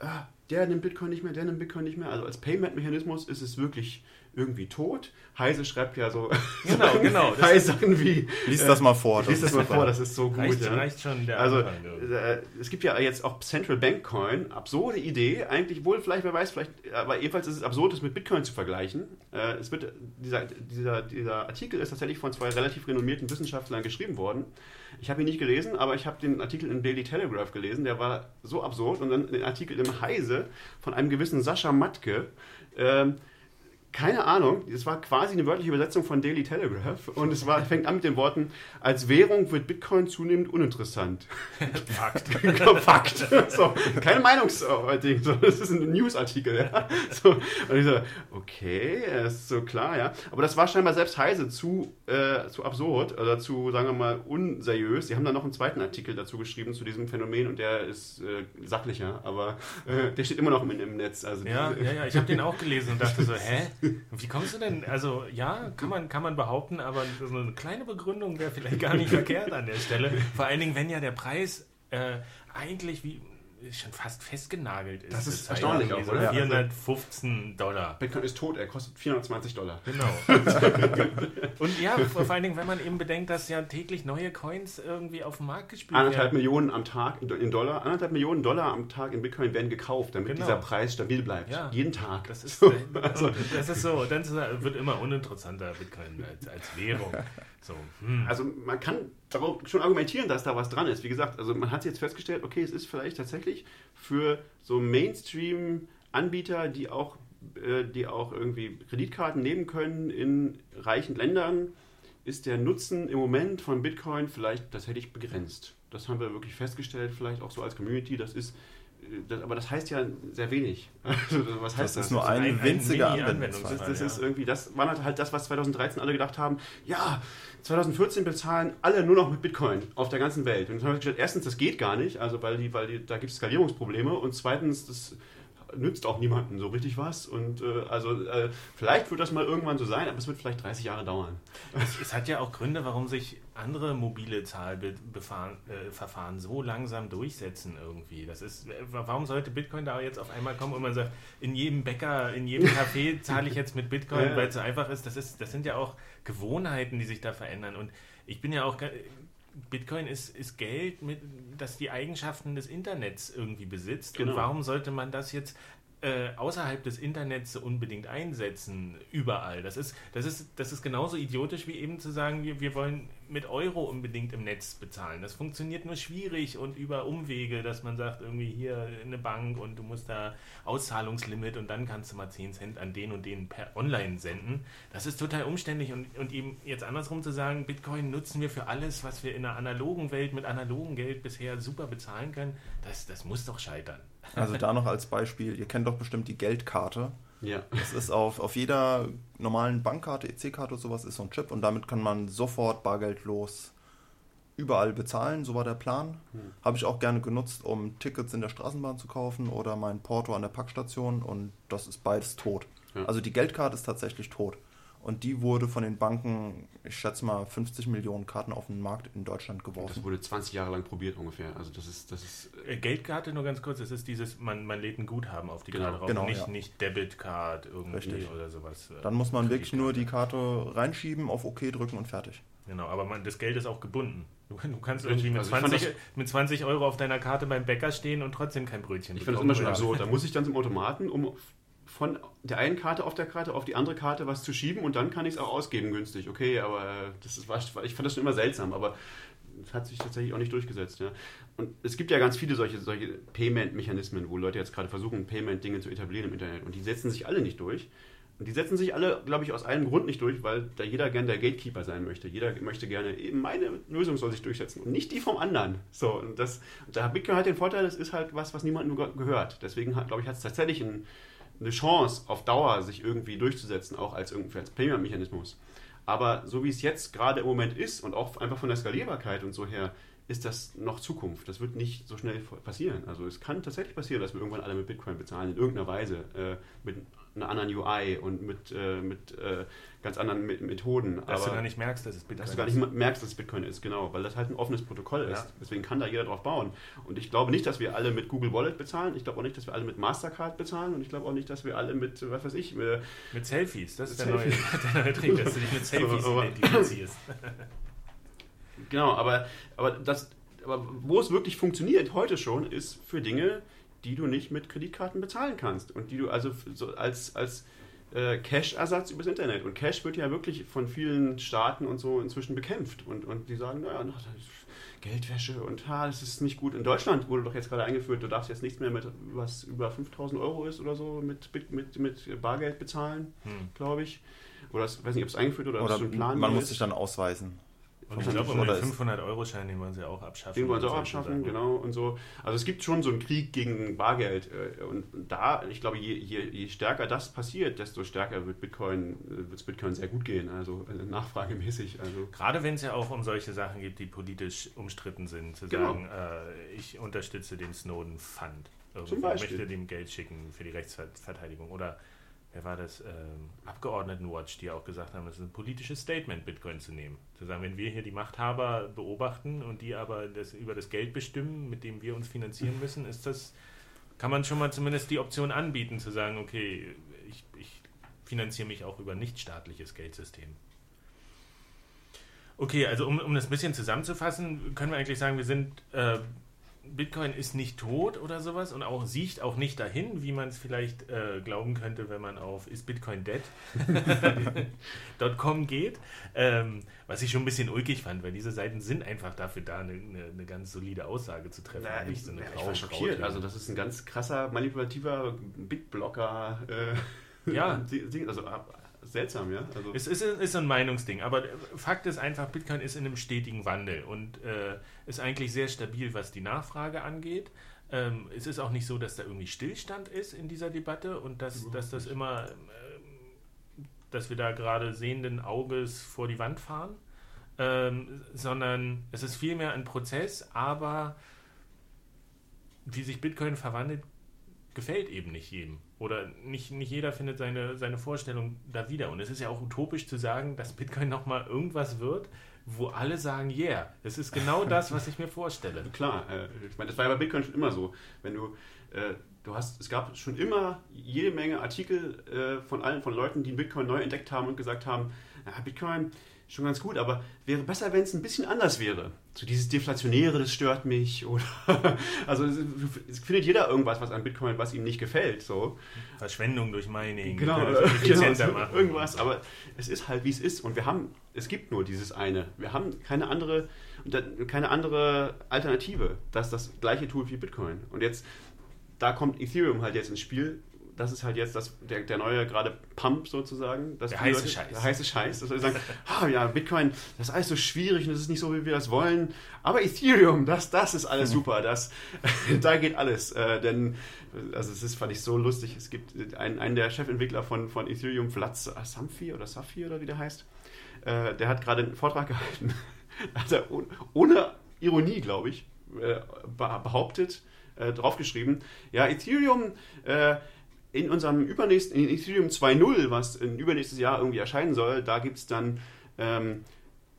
ah, der nimmt Bitcoin nicht mehr, der nimmt Bitcoin nicht mehr. Also als Payment-Mechanismus ist es wirklich irgendwie tot. Heise schreibt ja so genau, genau. Heise wie. Lies das mal vor. Lies das, mal vor, das ist so gut. Reicht, ja. reicht schon der Also äh, es gibt ja jetzt auch Central Bank Coin, absurde Idee, eigentlich wohl vielleicht, wer weiß, vielleicht, aber jedenfalls ist es absurd, es mit Bitcoin zu vergleichen. Äh, es wird, dieser, dieser, dieser Artikel ist tatsächlich von zwei relativ renommierten Wissenschaftlern geschrieben worden. Ich habe ihn nicht gelesen, aber ich habe den Artikel im Daily Telegraph gelesen, der war so absurd und dann den Artikel im Heise von einem gewissen Sascha Matke. Ähm, keine Ahnung, es war quasi eine wörtliche Übersetzung von Daily Telegraph und es war, fängt an mit den Worten, als Währung wird Bitcoin zunehmend uninteressant. Fakt. Fakt. So, keine Meinungsding, so, das ist ein Newsartikel. Ja. So, und ich so, okay, ist so klar, ja. Aber das war scheinbar selbst Heise zu, äh, zu absurd oder zu, sagen wir mal, unseriös. Sie haben dann noch einen zweiten Artikel dazu geschrieben zu diesem Phänomen und der ist äh, sachlicher, aber äh, der steht immer noch im, im Netz. Also Ja, ja, ja, ich habe den auch gelesen und dachte so, hä? Wie kommst du denn? Also ja, kann man, kann man behaupten, aber so eine kleine Begründung wäre vielleicht gar nicht verkehrt an der Stelle. Vor allen Dingen, wenn ja der Preis äh, eigentlich wie schon fast festgenagelt ist. Das ist erstaunlich auch, oder? 415 Dollar. Bitcoin ist tot, er kostet 420 Dollar. Genau. Und ja, vor allen Dingen, wenn man eben bedenkt, dass ja täglich neue Coins irgendwie auf den Markt gespielt Anderthalb werden. Millionen am Tag in Dollar, anderthalb Millionen Dollar am Tag in Bitcoin werden gekauft, damit Genau. dieser Preis stabil bleibt. Ja. Jeden Tag. Das ist, So, also, das ist so, dann wird immer uninteressanter Bitcoin als, als Währung. So, hm. also man kann darauf schon argumentieren, dass da was dran ist. Wie gesagt, also man hat jetzt festgestellt, okay, es ist vielleicht tatsächlich für so Mainstream-Anbieter, die auch, äh, die auch irgendwie Kreditkarten nehmen können in reichen Ländern, ist der Nutzen im Moment von Bitcoin vielleicht tatsächlich begrenzt. Das haben wir wirklich festgestellt, vielleicht auch so als Community. Das ist, äh, das, aber das heißt ja sehr wenig. Also, was heißt Das das? ist nur ein- eine ein winzige Mini-Anwendungsfall. Anwendungsfall. Das, das Ja. ist irgendwie, das war halt das, was 2013 alle gedacht haben. Ja, 2014 bezahlen alle nur noch mit Bitcoin auf der ganzen Welt. Und dann haben wir gesagt, erstens, das geht gar nicht, also weil die, weil die, da gibt es Skalierungsprobleme und zweitens, das nützt auch niemandem so richtig was. Und äh, also äh, vielleicht wird das mal irgendwann so sein, aber es wird vielleicht 30 Jahre dauern. Es, es hat ja auch Gründe, warum sich andere mobile Zahlverfahren äh, Verfahren so langsam durchsetzen irgendwie. Das ist, warum sollte Bitcoin da jetzt auf einmal kommen und man sagt, in jedem Bäcker, in jedem Café zahle ich jetzt mit Bitcoin, Ja, weil es so einfach ist. Das ist, das sind ja auch Gewohnheiten, die sich da verändern. Und ich bin ja auch Bitcoin ist, ist Geld, mit, das die Eigenschaften des Internets irgendwie besitzt. Genau. Und warum sollte man das jetzt äh, außerhalb des Internets unbedingt einsetzen, überall? Das ist, das ist, das ist genauso idiotisch wie eben zu sagen, wir, wir wollen mit Euro unbedingt im Netz bezahlen. Das funktioniert nur schwierig und über Umwege, dass man sagt, irgendwie hier eine Bank und du musst da Auszahlungslimit und dann kannst du mal 10 Cent an den und den per Online senden. Das ist total umständlich und, und eben jetzt andersrum zu sagen, Bitcoin nutzen wir für alles, was wir in der analogen Welt mit analogem Geld bisher super bezahlen können, das, das muss doch scheitern. Also da noch als Beispiel, ihr kennt doch bestimmt die Geldkarte. Ja. Das ist auf, auf jeder normalen Bankkarte, EC-Karte oder sowas ist so ein Chip und damit kann man sofort bargeldlos überall bezahlen, so war der Plan. Habe ich auch gerne genutzt, um Tickets in der Straßenbahn zu kaufen oder mein Porto an der Packstation und das ist beides tot. Ja. Also die Geldkarte ist tatsächlich tot. Und die wurde von den Banken, ich schätze mal, 50 Millionen Karten auf den Markt in Deutschland Das geworfen. wurde 20 Jahre lang probiert ungefähr. Also das ist, das ist Äh, Geldkarte nur ganz kurz, das ist dieses, man, man lädt ein Guthaben auf die Genau, Karte drauf, genau, nicht, ja. nicht Debitcard irgendwie Richtig. oder sowas. äh, Dann muss man wirklich nur die. Karte reinschieben, auf OK drücken und fertig. Genau, aber man, das Geld ist auch gebunden. Du, du kannst irgendwie mit, also ich fand 20, das- mit 20 Euro auf deiner Karte beim Bäcker stehen und trotzdem kein Brötchen Ich finde das immer schon absurd. Da muss ich dann zum Automaten, um von der einen Karte auf der Karte auf die andere Karte was zu schieben und dann kann ich es auch ausgeben günstig. Okay, aber das ist, ich fand das schon immer seltsam, aber es hat sich tatsächlich auch nicht durchgesetzt. Ja. Und es gibt ja ganz viele solche, solche Payment-Mechanismen, wo Leute jetzt gerade versuchen, Payment-Dinge zu etablieren im Internet und die setzen sich alle nicht durch. Und die setzen sich alle, glaube ich, aus einem Grund nicht durch, weil da jeder gern der Gatekeeper sein möchte. Jeder möchte gerne, eben meine Lösung soll sich durchsetzen und nicht die vom anderen. So, und das, da hat Bitcoin halt den Vorteil, das ist halt was, was niemandem ge- gehört. Deswegen, glaube ich, hat es tatsächlich ein, eine Chance, auf Dauer sich irgendwie durchzusetzen, auch als irgendwie als Payment-Mechanismus. Aber so wie es jetzt gerade im Moment ist und auch einfach von der Skalierbarkeit und so her, ist das noch Zukunft. Das wird nicht so schnell passieren. Also es kann tatsächlich passieren, dass wir irgendwann alle mit Bitcoin bezahlen, in irgendeiner Weise, äh, mit einer anderen UI und mit, äh, mit äh, ganz anderen Me- Methoden. Dass du Aber- gar nicht merkst, dass es Bitcoin dass du gar ist. nicht merkst, dass es Bitcoin ist, genau, weil das halt ein offenes Protokoll ist. Ja. Deswegen kann da jeder drauf bauen. Und ich glaube nicht, dass wir alle mit Google Wallet bezahlen. Ich glaube auch nicht, dass wir alle mit Mastercard bezahlen. Und ich glaube auch nicht, dass wir alle mit, was weiß ich, äh, Mit Selfies, das ist der Selfie. neue, der neue Trick, dass du dich mit Selfies identifizierst. genau, aber, aber, das, aber wo es wirklich funktioniert heute schon, ist für Dinge, die du nicht mit Kreditkarten bezahlen kannst. Und die du also so als, als äh, Cash-Ersatz übers Internet. Und Cash wird ja wirklich von vielen Staaten und so inzwischen bekämpft. Und, und die sagen, naja, Geldwäsche und ha, das ist nicht gut. In Deutschland wurde doch jetzt gerade eingeführt, du darfst jetzt nichts mehr mit was über 5000 Euro ist oder so mit, mit, mit Bargeld bezahlen, hm. glaube ich. Oder ich weiß nicht, ob es eingeführt oder, oder ob es schon Plan Man muss sich dann ausweisen. Und ich glaube, den 500-Euro-Schein, den wollen sie auch abschaffen. Den wollen sie auch abschaffen, genau. Und so. Also es gibt schon so einen Krieg gegen Bargeld. Äh, und da, ich glaube, je, je, je stärker das passiert, desto stärker wird Bitcoin, äh, wird es Bitcoin sehr gut gehen. Also äh, nachfragemäßig. Also. Gerade wenn es ja auch um solche Sachen geht, die politisch umstritten sind, zu genau. sagen, äh, ich unterstütze den Snowden Fund. Irgendwie Zum Beispiel. möchte dem Geld schicken für die Rechtsverteidigung. Oder wer war das, ähm, Abgeordnetenwatch, die auch gesagt haben, es ist ein politisches Statement, Bitcoin zu nehmen. Zu sagen, wenn wir hier die Machthaber beobachten und die aber das, über das Geld bestimmen, mit dem wir uns finanzieren müssen, ist das, kann man schon mal zumindest die Option anbieten, zu sagen, okay, ich, ich finanziere mich auch über nichtstaatliches Geldsystem. Okay, also um, um das ein bisschen zusammenzufassen, können wir eigentlich sagen, wir sind äh, Bitcoin ist nicht tot oder sowas und auch sieht auch nicht dahin, wie man es vielleicht äh, glauben könnte, wenn man auf ist Bitcoin dead.com geht. Ähm, was ich schon ein bisschen ulkig fand, weil diese Seiten sind einfach dafür da, eine, eine, eine ganz solide Aussage zu treffen. Na, nicht so eine ja, ich war schockiert. Also das ist ein ganz krasser, manipulativer Bitblocker. Äh, ja. also seltsam, ja. Also es ist, ist ein Meinungsding, aber Fakt ist einfach, Bitcoin ist in einem stetigen Wandel und äh, ist eigentlich sehr stabil, was die Nachfrage angeht. Ähm, es ist auch nicht so, dass da irgendwie Stillstand ist in dieser Debatte und dass, dass das immer, äh, dass wir da gerade sehenden Auges vor die Wand fahren, ähm, sondern es ist vielmehr ein Prozess, aber wie sich Bitcoin verwandelt, gefällt eben nicht jedem. Oder nicht, nicht jeder findet seine, seine Vorstellung da wieder. Und es ist ja auch utopisch zu sagen, dass Bitcoin nochmal irgendwas wird, wo alle sagen, yeah, es ist genau das, was ich mir vorstelle. Klar, äh, ich meine, das war ja bei Bitcoin schon immer so. Wenn du, äh, du hast, es gab schon immer jede Menge Artikel äh, von allen, von Leuten, die Bitcoin neu entdeckt haben und gesagt haben, Bitcoin schon ganz gut, aber wäre besser, wenn es ein bisschen anders wäre. So dieses Deflationäre, das stört mich. Oder also es findet jeder irgendwas, was an Bitcoin, was ihm nicht gefällt. So. Verschwendung durch Mining. Genau, genau so irgendwas. Aber es ist halt, wie es ist. Und wir haben, es gibt nur dieses eine. Wir haben keine andere, keine andere Alternative, das das gleiche tut wie Bitcoin. Und jetzt, da kommt Ethereum halt jetzt ins Spiel das ist halt jetzt das, der, der neue gerade Pump sozusagen. der heiße Leute, Scheiß. Der heiße Scheiß. Dass wir sagen, ah, ja, Bitcoin, das ist alles so schwierig und das ist nicht so, wie wir das wollen. Aber Ethereum, das, das ist alles super. Das, da geht alles. Äh, denn, also es ist, fand ich so lustig. Es gibt einen, einen der Chefentwickler von, von Ethereum, Vlad Samfi oder Safi oder wie der heißt. Äh, der hat gerade einen Vortrag gehalten. hat er ohne Ironie, glaube ich, äh, behauptet, äh, draufgeschrieben, ja, Ethereum äh, in unserem übernächsten, in Ethereum 2.0, was in übernächstes Jahr irgendwie erscheinen soll, da gibt es dann ähm,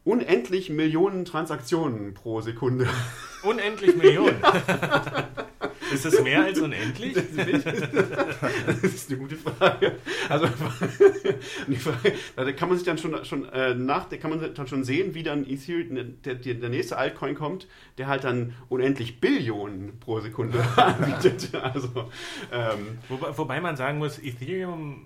unendlich Millionen Transaktionen pro Sekunde. Unendlich Millionen? ist das mehr als unendlich? Das ist eine gute Frage. Also, die Frage, da kann man sich dann schon, schon äh, nach, kann man dann schon sehen, wie dann Ethereum, der, der, der nächste Altcoin kommt, der halt dann unendlich Billionen pro Sekunde anbietet. Also, ähm, wobei, wobei man sagen muss, Ethereum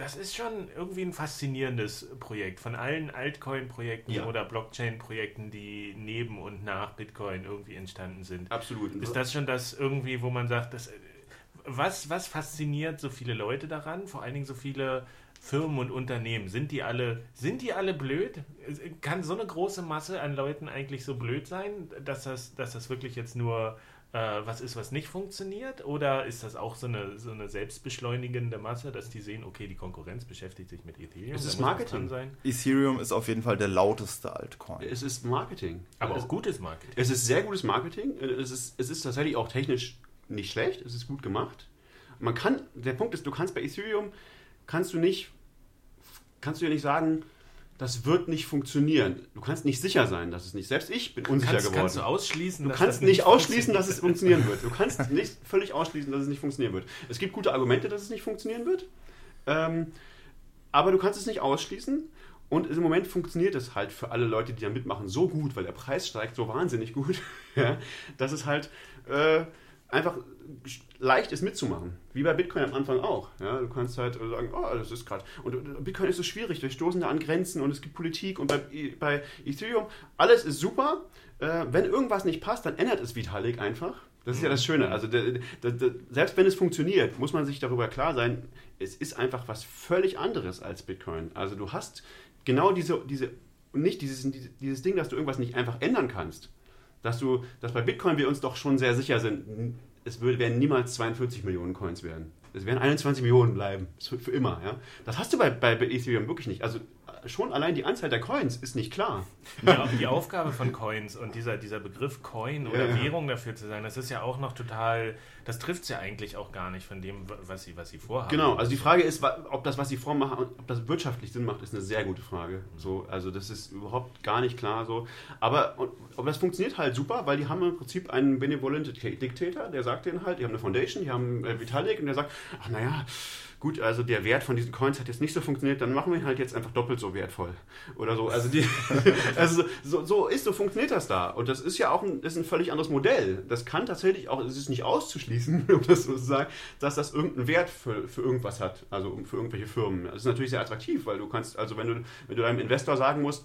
das ist schon irgendwie ein faszinierendes Projekt. Von allen Altcoin-Projekten ja. oder Blockchain-Projekten, die neben und nach Bitcoin irgendwie entstanden sind. Absolut. Ist das schon das irgendwie, wo man sagt, das, was, was fasziniert so viele Leute daran? Vor allen Dingen so viele Firmen und Unternehmen. Sind die alle, sind die alle blöd? Kann so eine große Masse an Leuten eigentlich so blöd sein, dass das, dass das wirklich jetzt nur äh, was ist, was nicht funktioniert? Oder ist das auch so eine, so eine selbstbeschleunigende Masse, dass die sehen, okay, die Konkurrenz beschäftigt sich mit Ethereum? Es ist Marketing. Sein? Ethereum ist auf jeden Fall der lauteste Altcoin. Es ist Marketing. Aber es, auch gutes Marketing. Es ist sehr gutes Marketing. Es ist, es ist tatsächlich auch technisch nicht schlecht. Es ist gut gemacht. Man kann, der Punkt ist, du kannst bei Ethereum, kannst du nicht, kannst du ja nicht sagen, das wird nicht funktionieren. Du kannst nicht sicher sein, dass es nicht. Selbst ich bin unsicher kannst, geworden. Kannst du ausschließen? Du kannst nicht ausschließen, dass es funktionieren wird. Du kannst nicht völlig ausschließen, dass es nicht funktionieren wird. Es gibt gute Argumente, dass es nicht funktionieren wird. Ähm, aber du kannst es nicht ausschließen. Und im Moment funktioniert es halt für alle Leute, die da mitmachen, so gut, weil der Preis steigt so wahnsinnig gut, ja, dass es halt äh, einfach leicht ist mitzumachen. Wie bei Bitcoin am Anfang auch. Ja, du kannst halt sagen, oh, das ist gerade. Und Bitcoin ist so schwierig, wir stoßen da an Grenzen und es gibt Politik und bei, bei Ethereum, alles ist super. Äh, wenn irgendwas nicht passt, dann ändert es Vitalik einfach. Das ist ja das Schöne. Also de, de, de, selbst wenn es funktioniert, muss man sich darüber klar sein, es ist einfach was völlig anderes als Bitcoin. Also du hast genau diese, diese nicht dieses, dieses Ding, dass du irgendwas nicht einfach ändern kannst. Dass du, dass bei Bitcoin wir uns doch schon sehr sicher sind, es würde, werden niemals 42 Millionen Coins werden. Es werden 21 Millionen bleiben. Für, immer, ja. Das hast du bei, bei Ethereum wirklich nicht. Also schon allein die Anzahl der Coins ist nicht klar. Ja, die Aufgabe von Coins und dieser, dieser Begriff Coin oder ja. Währung dafür zu sein, das ist ja auch noch total, das trifft es ja eigentlich auch gar nicht von dem, was sie, was sie vorhaben. Genau, also die Frage ist, ob das, was sie vormachen, ob das wirtschaftlich Sinn macht, ist eine sehr gute Frage. So, also das ist überhaupt gar nicht klar so. Aber, aber das funktioniert halt super, weil die haben im Prinzip einen benevolent Dictator, der sagt denen halt, die haben eine Foundation, die haben äh, Vitalik und der sagt, ach naja, gut, also der Wert von diesen Coins hat jetzt nicht so funktioniert, dann machen wir ihn halt jetzt einfach doppelt so wertvoll. Oder so. Also, die, also so, so ist, so funktioniert das da. Und das ist ja auch ein, ist ein völlig anderes Modell. Das kann tatsächlich auch, es ist nicht auszuschließen, um das so zu sagen, dass das irgendeinen Wert für, für irgendwas hat, also für irgendwelche Firmen. Das ist natürlich sehr attraktiv, weil du kannst, also wenn du, wenn du deinem Investor sagen musst,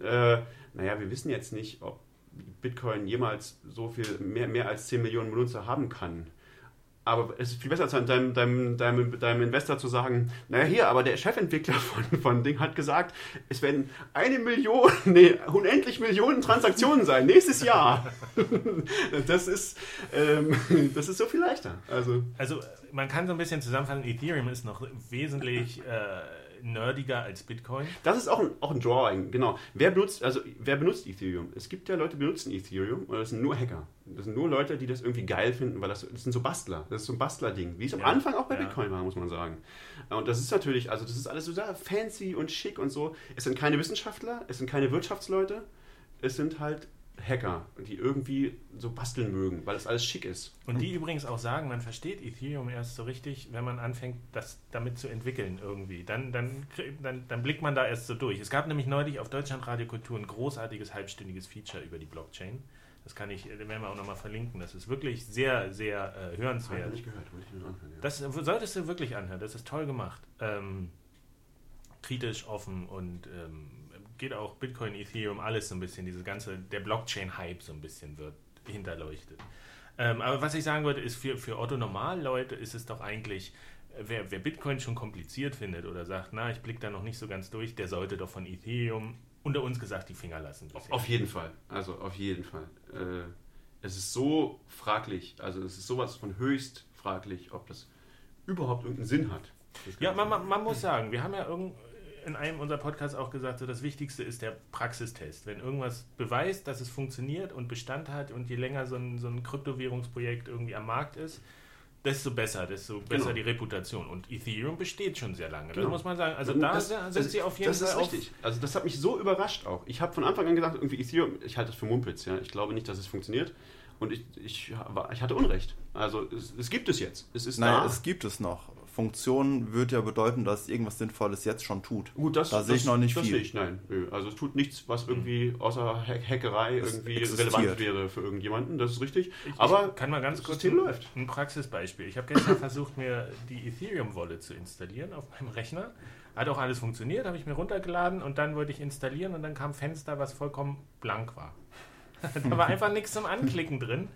äh, naja, wir wissen jetzt nicht, ob Bitcoin jemals so viel mehr, mehr als 10 Millionen Benutzer haben kann aber es ist viel besser, deinem, deinem, deinem, deinem Investor zu sagen, naja, hier, aber der Chefentwickler von, von Ding hat gesagt, es werden eine Million, nee, unendlich Millionen Transaktionen sein, nächstes Jahr. das ist, ähm, das ist so viel leichter. Also, also man kann so ein bisschen zusammenfassen, Ethereum ist noch wesentlich äh, nerdiger als Bitcoin. Das ist auch ein, auch ein Drawing, genau. Wer benutzt, also wer benutzt Ethereum? Es gibt ja Leute, die benutzen Ethereum, oder das sind nur Hacker. Das sind nur Leute, die das irgendwie geil finden, weil das, das sind so Bastler. Das ist so ein Bastler-Ding, wie es am Anfang auch bei ja. Bitcoin war, muss man sagen. Und das ist natürlich, also das ist alles so fancy und schick und so. Es sind keine Wissenschaftler, es sind keine Wirtschaftsleute, es sind halt Hacker, die irgendwie so basteln mögen, weil das alles schick ist. Und die übrigens auch sagen, man versteht Ethereum erst so richtig, wenn man anfängt, das damit zu entwickeln irgendwie. Dann, dann, dann, dann blickt man da erst so durch. Es gab nämlich neulich auf Deutschland Radiokultur ein großartiges halbstündiges Feature über die Blockchain. Das kann ich, werden wir auch nochmal verlinken. Das ist wirklich sehr, sehr äh, hörenswert. Habe ich gehört, ich nur anhören, ja. Das solltest du wirklich anhören. Das ist toll gemacht. Ähm, kritisch, offen und ähm, geht auch Bitcoin, Ethereum, alles so ein bisschen, diese ganze, der Blockchain-Hype so ein bisschen wird hinterleuchtet. Ähm, aber was ich sagen wollte, ist für, für Otto-Normal-Leute ist es doch eigentlich, wer, wer Bitcoin schon kompliziert findet oder sagt, na, ich blicke da noch nicht so ganz durch, der sollte doch von Ethereum unter uns gesagt die Finger lassen. Auf, auf jeden Fall, also auf jeden Fall. Äh, es ist so fraglich, also es ist sowas von höchst fraglich, ob das überhaupt irgendeinen Sinn hat. Ja, man, man, man, muss sagen, wir haben ja irgend, in einem unserer Podcasts auch gesagt, so das Wichtigste ist der Praxistest. Wenn irgendwas beweist, dass es funktioniert und Bestand hat und je länger so ein, so ein Kryptowährungsprojekt irgendwie am Markt ist, desto besser, desto besser genau. die Reputation. Und Ethereum besteht schon sehr lange. Genau. Das muss man sagen. Also da das, sind das, sie auf jeden das Fall. Das ist richtig. Also das hat mich so überrascht auch. Ich habe von Anfang an gesagt, irgendwie Ethereum, ich halte das für Mumpitz. Ja? Ich glaube nicht, dass es funktioniert. Und ich, ich, ich hatte Unrecht. Also es, es gibt es jetzt. Es ist Nein, da. es gibt es noch. Funktion würde ja bedeuten, dass irgendwas Sinnvolles jetzt schon tut. Gut, das, da sehe ich noch nicht das viel. Sehe ich, nein. Also es tut nichts, was irgendwie außer Hackerei irgendwie relevant wäre für irgendjemanden. Das ist richtig. Ich, Aber ich kann mal ganz kurz ein, läuft. ein Praxisbeispiel. Ich habe gestern versucht, mir die Ethereum Wallet zu installieren auf meinem Rechner. Hat auch alles funktioniert, habe ich mir runtergeladen und dann wollte ich installieren und dann kam ein Fenster, was vollkommen blank war. da war einfach nichts zum Anklicken drin.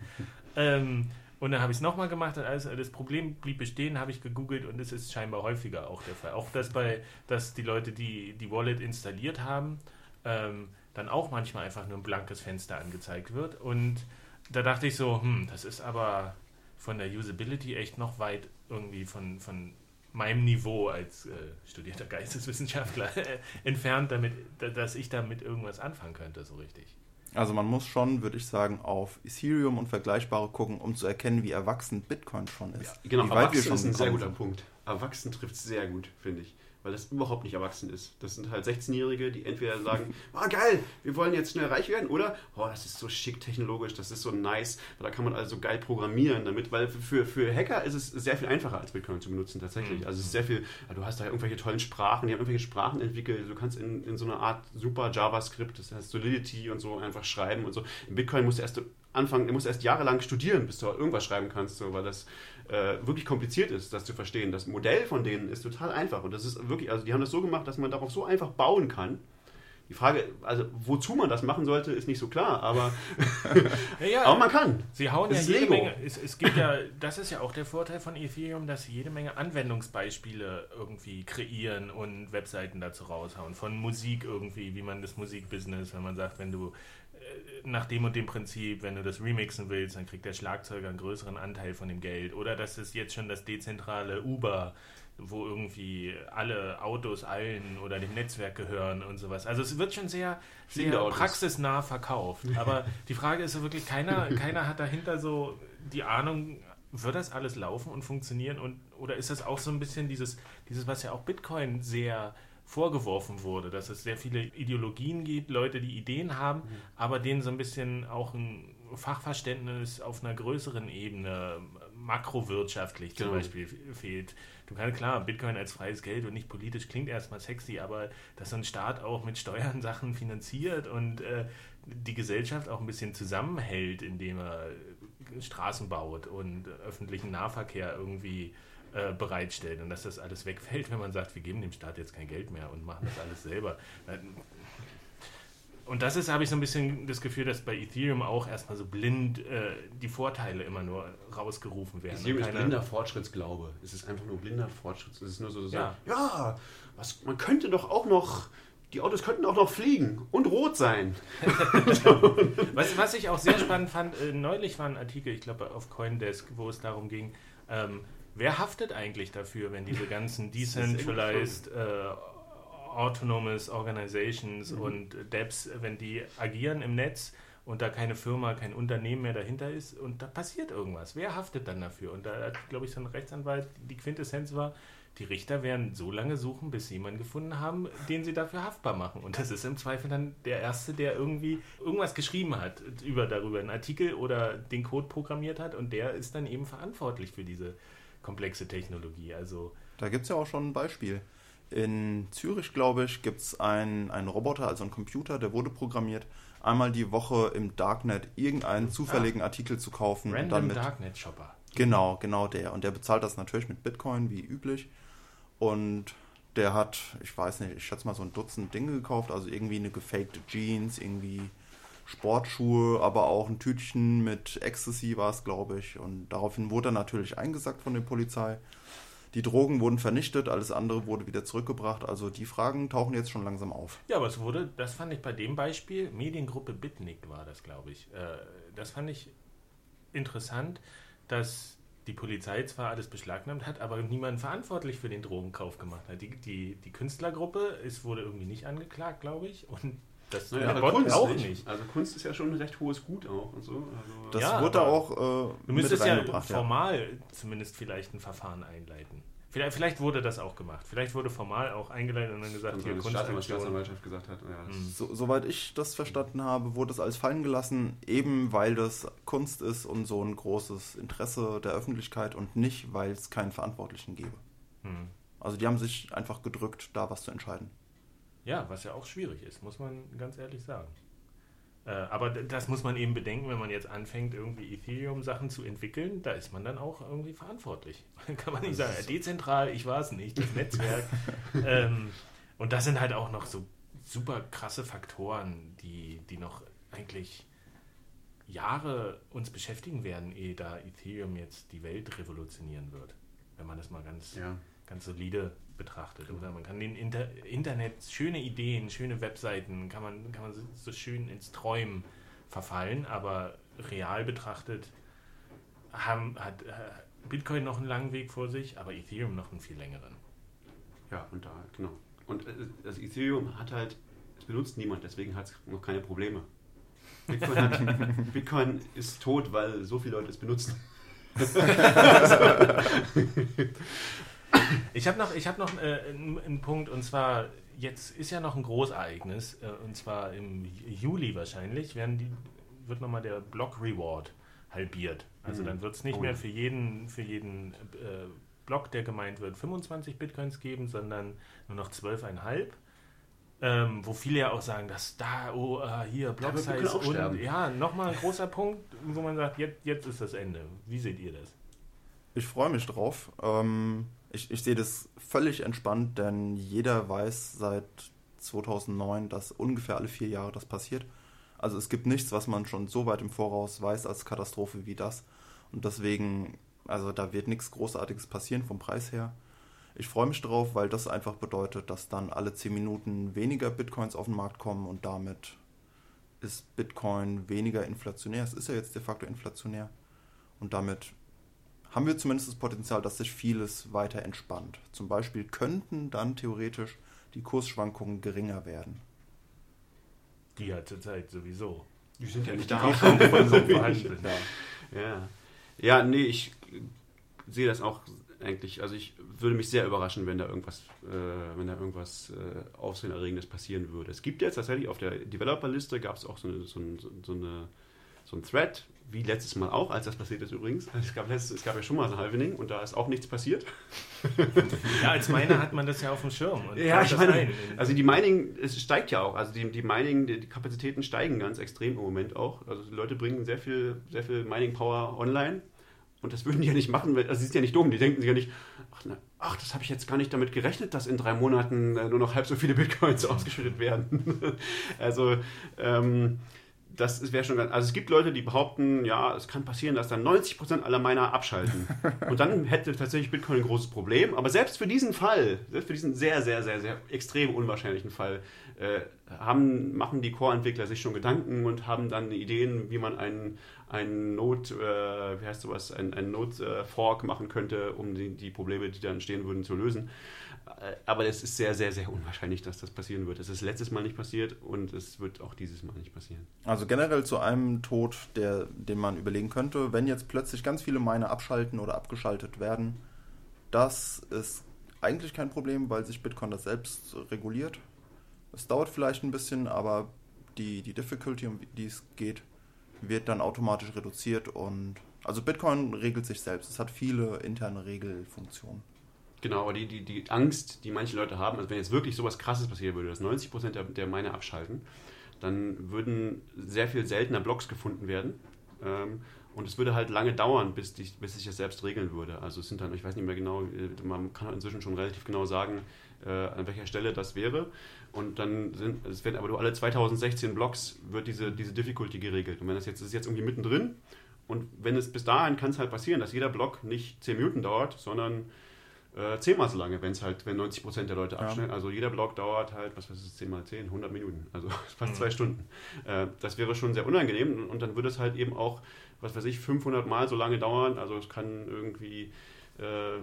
Ähm, und dann habe ich es nochmal gemacht und alles, das Problem blieb bestehen, habe ich gegoogelt und es ist scheinbar häufiger auch der Fall. Auch dass bei, dass die Leute, die die Wallet installiert haben, ähm, dann auch manchmal einfach nur ein blankes Fenster angezeigt wird. Und da dachte ich so, hm, das ist aber von der Usability echt noch weit irgendwie von, von meinem Niveau als äh, studierter Geisteswissenschaftler entfernt, damit, dass ich damit irgendwas anfangen könnte, so richtig. Also man muss schon, würde ich sagen, auf Ethereum und Vergleichbare gucken, um zu erkennen, wie erwachsen Bitcoin schon ist. Ja, genau, wie schon ist ein sehr guter Punkt. erwachsen trifft es sehr gut, finde ich weil das überhaupt nicht erwachsen ist. Das sind halt 16-Jährige, die entweder sagen, oh geil, wir wollen jetzt schnell reich werden, oder oh, das ist so schick technologisch, das ist so nice, da kann man also geil programmieren damit, weil für, für Hacker ist es sehr viel einfacher als Bitcoin zu benutzen tatsächlich. Mhm. Also es ist sehr viel, du hast da irgendwelche tollen Sprachen, die haben irgendwelche Sprachen entwickelt, du kannst in, in so einer Art super JavaScript, das heißt Solidity und so einfach schreiben und so. In Bitcoin musst du erst anfangen, du musst erst jahrelang studieren, bis du irgendwas schreiben kannst, so, weil das äh, wirklich kompliziert ist, das zu verstehen. Das Modell von denen ist total einfach und das ist wirklich, also die haben das so gemacht, dass man darauf so einfach bauen kann. Die Frage, also wozu man das machen sollte, ist nicht so klar, aber, ja, ja, aber man kann. Sie hauen das ja jede Lego. Menge. Es, es gibt ja, das ist ja auch der Vorteil von Ethereum, dass sie jede Menge Anwendungsbeispiele irgendwie kreieren und Webseiten dazu raushauen. Von Musik irgendwie, wie man das Musikbusiness, wenn man sagt, wenn du nach dem und dem Prinzip, wenn du das remixen willst, dann kriegt der Schlagzeuger einen größeren Anteil von dem Geld. Oder das ist jetzt schon das dezentrale Uber, wo irgendwie alle Autos allen oder dem Netzwerk gehören und sowas. Also es wird schon sehr, sehr praxisnah verkauft. Aber die Frage ist so wirklich, keiner, keiner hat dahinter so die Ahnung, wird das alles laufen und funktionieren? Und, oder ist das auch so ein bisschen dieses, dieses was ja auch Bitcoin sehr vorgeworfen wurde, dass es sehr viele Ideologien gibt, Leute, die Ideen haben, mhm. aber denen so ein bisschen auch ein Fachverständnis auf einer größeren Ebene, makrowirtschaftlich zum genau. Beispiel, fehlt. Du kannst klar, Bitcoin als freies Geld und nicht politisch klingt erstmal sexy, aber dass so ein Staat auch mit Steuern Sachen finanziert und äh, die Gesellschaft auch ein bisschen zusammenhält, indem er Straßen baut und öffentlichen Nahverkehr irgendwie äh, bereitstellt und dass das alles wegfällt, wenn man sagt, wir geben dem Staat jetzt kein Geld mehr und machen das alles selber. Und das ist, habe ich so ein bisschen das Gefühl, dass bei Ethereum auch erstmal so blind äh, die Vorteile immer nur rausgerufen werden. Ethereum ist blinder Fortschrittsglaube. Es ist einfach nur blinder Fortschritt. Es ist nur so, so ja, ja was, man könnte doch auch noch die Autos könnten auch noch fliegen und rot sein. was, was ich auch sehr spannend fand, äh, neulich war ein Artikel, ich glaube auf Coindesk, wo es darum ging, ähm, Wer haftet eigentlich dafür, wenn diese ganzen decentralized äh, autonomous organizations mhm. und DEPs, wenn die agieren im Netz und da keine Firma, kein Unternehmen mehr dahinter ist und da passiert irgendwas? Wer haftet dann dafür? Und da hat, glaube ich, so ein Rechtsanwalt, die Quintessenz war, die Richter werden so lange suchen, bis sie jemanden gefunden haben, den sie dafür haftbar machen. Und das ist im Zweifel dann der Erste, der irgendwie irgendwas geschrieben hat über darüber, einen Artikel oder den Code programmiert hat und der ist dann eben verantwortlich für diese komplexe Technologie. Also da gibt es ja auch schon ein Beispiel. In Zürich, glaube ich, gibt es einen, einen Roboter, also einen Computer, der wurde programmiert, einmal die Woche im Darknet irgendeinen ah. zufälligen ah, Artikel zu kaufen. Random und dann mit, Darknet Shopper. Genau, genau der. Und der bezahlt das natürlich mit Bitcoin, wie üblich. Und der hat, ich weiß nicht, ich schätze mal so ein Dutzend Dinge gekauft, also irgendwie eine gefakte Jeans, irgendwie Sportschuhe, aber auch ein Tütchen mit Ecstasy war es, glaube ich. Und daraufhin wurde er natürlich eingesackt von der Polizei. Die Drogen wurden vernichtet, alles andere wurde wieder zurückgebracht. Also die Fragen tauchen jetzt schon langsam auf. Ja, aber es wurde, das fand ich bei dem Beispiel, Mediengruppe Bitnik war das, glaube ich. Äh, das fand ich interessant, dass die Polizei zwar alles beschlagnahmt hat, aber niemand verantwortlich für den Drogenkauf gemacht hat. Die, die, die Künstlergruppe ist, wurde irgendwie nicht angeklagt, glaube ich. Und das naja, Kunst auch nicht. nicht. Also Kunst ist ja schon ein recht hohes Gut auch und so. Also das ja, wurde auch äh, Du müsstest ja formal ja. zumindest vielleicht ein Verfahren einleiten. Vielleicht, vielleicht, wurde das auch gemacht. Vielleicht wurde formal auch eingeleitet und dann gesagt, hier Kunst. Staatsanwaltschaft gesagt hat. Ja, mhm. so, soweit ich das verstanden habe, wurde es alles fallen gelassen, eben weil das Kunst ist und so ein großes Interesse der Öffentlichkeit und nicht, weil es keinen Verantwortlichen gäbe. Mhm. Also die haben sich einfach gedrückt, da was zu entscheiden. Ja, was ja auch schwierig ist, muss man ganz ehrlich sagen. Äh, aber das muss man eben bedenken, wenn man jetzt anfängt, irgendwie Ethereum-Sachen zu entwickeln, da ist man dann auch irgendwie verantwortlich. Kann man nicht sagen, dezentral, ich war es nicht, das Netzwerk. ähm, und das sind halt auch noch so super krasse Faktoren, die, die noch eigentlich Jahre uns beschäftigen werden, ehe da Ethereum jetzt die Welt revolutionieren wird. Wenn man das mal ganz, ja. ganz solide betrachtet. Oder man kann den Inter Internet, schöne Ideen, schöne Webseiten, kann man, kann man so schön ins Träumen verfallen, aber real betrachtet haben, hat äh, Bitcoin noch einen langen Weg vor sich, aber Ethereum noch einen viel längeren. Ja, und da, genau. Und äh, das Ethereum hat halt, es benutzt niemand, deswegen hat es noch keine Probleme. Bitcoin, hat, Bitcoin ist tot, weil so viele Leute es benutzen. Ich habe noch, ich hab noch äh, einen, einen Punkt und zwar, jetzt ist ja noch ein Großereignis äh, und zwar im Juli wahrscheinlich werden die, wird nochmal der Block Reward halbiert. Also Mhm. dann wird es nicht Oh mehr für jeden, für jeden äh, Block, der gemeint wird, 25 Bitcoins geben, sondern nur noch 12,5. Ähm, wo viele ja auch sagen, dass da, oh, äh, hier, Block Size auch sterben. und ja, nochmal ein großer Punkt, wo man sagt, jetzt, jetzt ist das Ende. Wie seht ihr das? Ich freue mich drauf. Ähm, ich, ich sehe das völlig entspannt, denn jeder weiß seit 2009, dass ungefähr alle vier Jahre das passiert. Also es gibt nichts, was man schon so weit im Voraus weiß als Katastrophe wie das. Und deswegen, also da wird nichts Großartiges passieren vom Preis her. Ich freue mich drauf, weil das einfach bedeutet, dass dann alle 10 Minuten weniger Bitcoins auf den Markt kommen und damit ist Bitcoin weniger inflationär. Es ist ja jetzt de facto inflationär. Und damit haben wir zumindest das Potenzial, dass sich vieles weiter entspannt. Zum Beispiel könnten dann theoretisch die Kursschwankungen geringer werden. Die ja zurzeit sowieso. Die sind ja nicht Die da. schon von so vorhanden sind. Ja. Ja, nee, ich sehe das auch eigentlich, also ich würde mich sehr überraschen, wenn da irgendwas, äh, wenn da irgendwas äh, Aufsehenerregendes passieren würde. Es gibt jetzt tatsächlich auf der Developer-Liste gab es auch so, eine, so, ein, so, eine, so ein Thread, wie letztes Mal auch, als das passiert ist übrigens. Es gab, letztes, es gab ja schon mal so ein Halvening und da ist auch nichts passiert. Ja, als Miner hat man das ja auf dem Schirm. Ja, ich meine, ein. also die Mining, es steigt ja auch. Also die, die Mining, die, die Kapazitäten steigen ganz extrem im Moment auch. Also die Leute bringen sehr viel, sehr viel Mining-Power online. Und das würden die ja nicht machen, weil- also sie sind ja nicht dumm. Die denken sich ja nicht, ach, na, ach das habe ich jetzt gar nicht damit gerechnet, dass in drei Monaten äh, nur noch halb so viele Bitcoins ausgeschüttet werden. also ähm, das wäre schon ganz, also es gibt Leute, die behaupten, ja, es kann passieren, dass dann 90% aller Miner abschalten. Und dann hätte tatsächlich Bitcoin ein großes Problem. Aber selbst für diesen Fall, selbst für diesen sehr, sehr, sehr, sehr extrem unwahrscheinlichen Fall, äh, haben, machen die Core-Entwickler sich schon Gedanken und haben dann Ideen, wie man einen, einen Node, äh, wie heißt sowas, einen, einen Node-Fork machen könnte, um die, die Probleme, die dann entstehen würden, zu lösen. Äh, Aber es ist sehr, sehr, sehr unwahrscheinlich, dass das passieren wird. Es ist letztes Mal nicht passiert und es wird auch dieses Mal nicht passieren. Also generell zu einem Tod, der, den man überlegen könnte, wenn jetzt plötzlich ganz viele Miner abschalten oder abgeschaltet werden, das ist eigentlich kein Problem, weil sich Bitcoin das selbst reguliert. Es dauert vielleicht ein bisschen, aber die, die Difficulty, um die es geht, wird dann automatisch reduziert und also Bitcoin regelt sich selbst. Es hat viele interne Regelfunktionen. Genau, aber die, die, die Angst, die manche Leute haben, also wenn jetzt wirklich sowas krasses passieren würde, dass 90% der, der Miner abschalten, dann würden sehr viel seltener Blocks gefunden werden. Ähm, und es würde halt lange dauern, bis, die, bis sich das selbst regeln würde. Also es sind dann, ich weiß nicht mehr genau, äh, man kann inzwischen schon relativ genau sagen, äh, an welcher Stelle das wäre. Und dann sind, es werden aber nur alle 2016 Blocks wird diese, diese Difficulty geregelt. Und wenn das jetzt das ist jetzt irgendwie mittendrin und wenn es bis dahin kann es halt passieren, dass jeder Block nicht 10 Minuten dauert, sondern äh, zehnmal so lange, wenn es halt, wenn 90% der Leute Ja. abschneiden. Also jeder Block dauert halt, was weiß ich, 10 mal 10, 100 Minuten, also fast zwei Stunden. Äh, das wäre schon sehr unangenehm und, dann würde es halt eben auch, was weiß ich, 500 Mal so lange dauern. Also es kann irgendwie äh,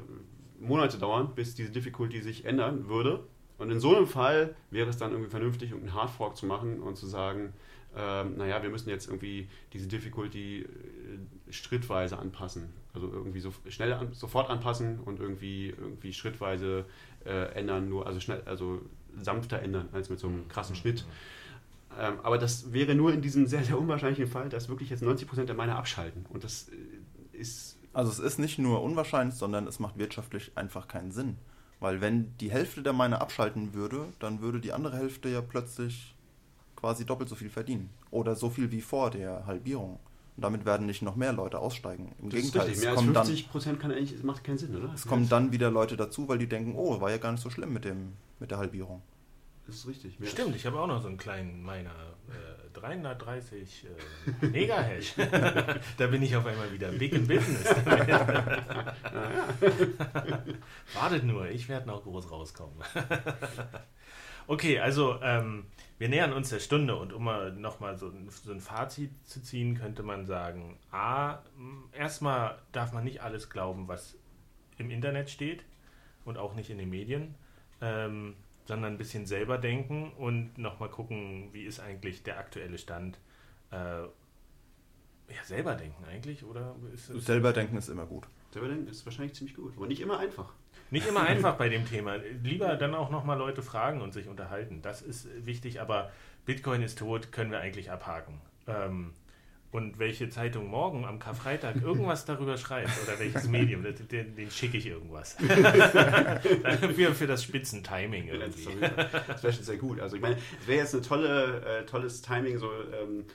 Monate dauern, bis diese Difficulty sich ändern würde. Und in so einem Fall wäre es dann irgendwie vernünftig, einen Hardfork zu machen und zu sagen, ähm, naja, wir müssen jetzt irgendwie diese Difficulty schrittweise anpassen. Also irgendwie so schnell an, sofort anpassen und irgendwie, irgendwie schrittweise äh, ändern, nur also schnell, also sanfter ändern als mit so einem krassen Schnitt. Ähm, aber das wäre nur in diesem sehr, sehr unwahrscheinlichen Fall, dass wirklich jetzt 90% der Miner abschalten. Und das äh, ist Also es ist nicht nur unwahrscheinlich, sondern es macht wirtschaftlich einfach keinen Sinn. Weil wenn die Hälfte der Miner abschalten würde, dann würde die andere Hälfte ja plötzlich quasi doppelt so viel verdienen. Oder so viel wie vor der Halbierung. Und damit werden nicht noch mehr Leute aussteigen. Im Das ist Gegenteil, richtig. es Mehr als kommen, dann, 50 Prozent kann eigentlich, macht keinen Sinn, oder? es kommen dann wieder Leute dazu, weil die denken, oh, war ja gar nicht so schlimm mit, dem, mit der Halbierung. Das ist richtig. Mehr Stimmt, ich habe auch noch so einen kleinen Miner. Äh, 330 äh, Megahash. da bin ich auf einmal wieder big in business. Wartet nur, ich werde noch groß rauskommen. okay, also ähm, wir nähern uns der Stunde und um mal nochmal so, ein- so ein Fazit zu ziehen, könnte man sagen, a, erstmal darf man nicht alles glauben, was im Internet steht und auch nicht in den Medien. Ähm, sondern ein bisschen selber denken und nochmal gucken, wie ist eigentlich der aktuelle Stand. Äh, ja, selber denken eigentlich, oder? Ist es, Selber denken ist immer gut. Selber denken ist wahrscheinlich ziemlich gut, aber nicht immer einfach. Nicht immer einfach bei dem Thema. Lieber dann auch nochmal Leute fragen und sich unterhalten. Das ist wichtig, aber Bitcoin ist tot, können wir eigentlich abhaken. Ähm, und welche Zeitung morgen am Karfreitag irgendwas darüber schreibt oder welches Medium, den, den schicke ich irgendwas. für, für das Spitzentiming irgendwie. Das wäre schon sehr gut. Also ich meine, es wäre jetzt ein tolle, äh, tolles Timing, so ähm,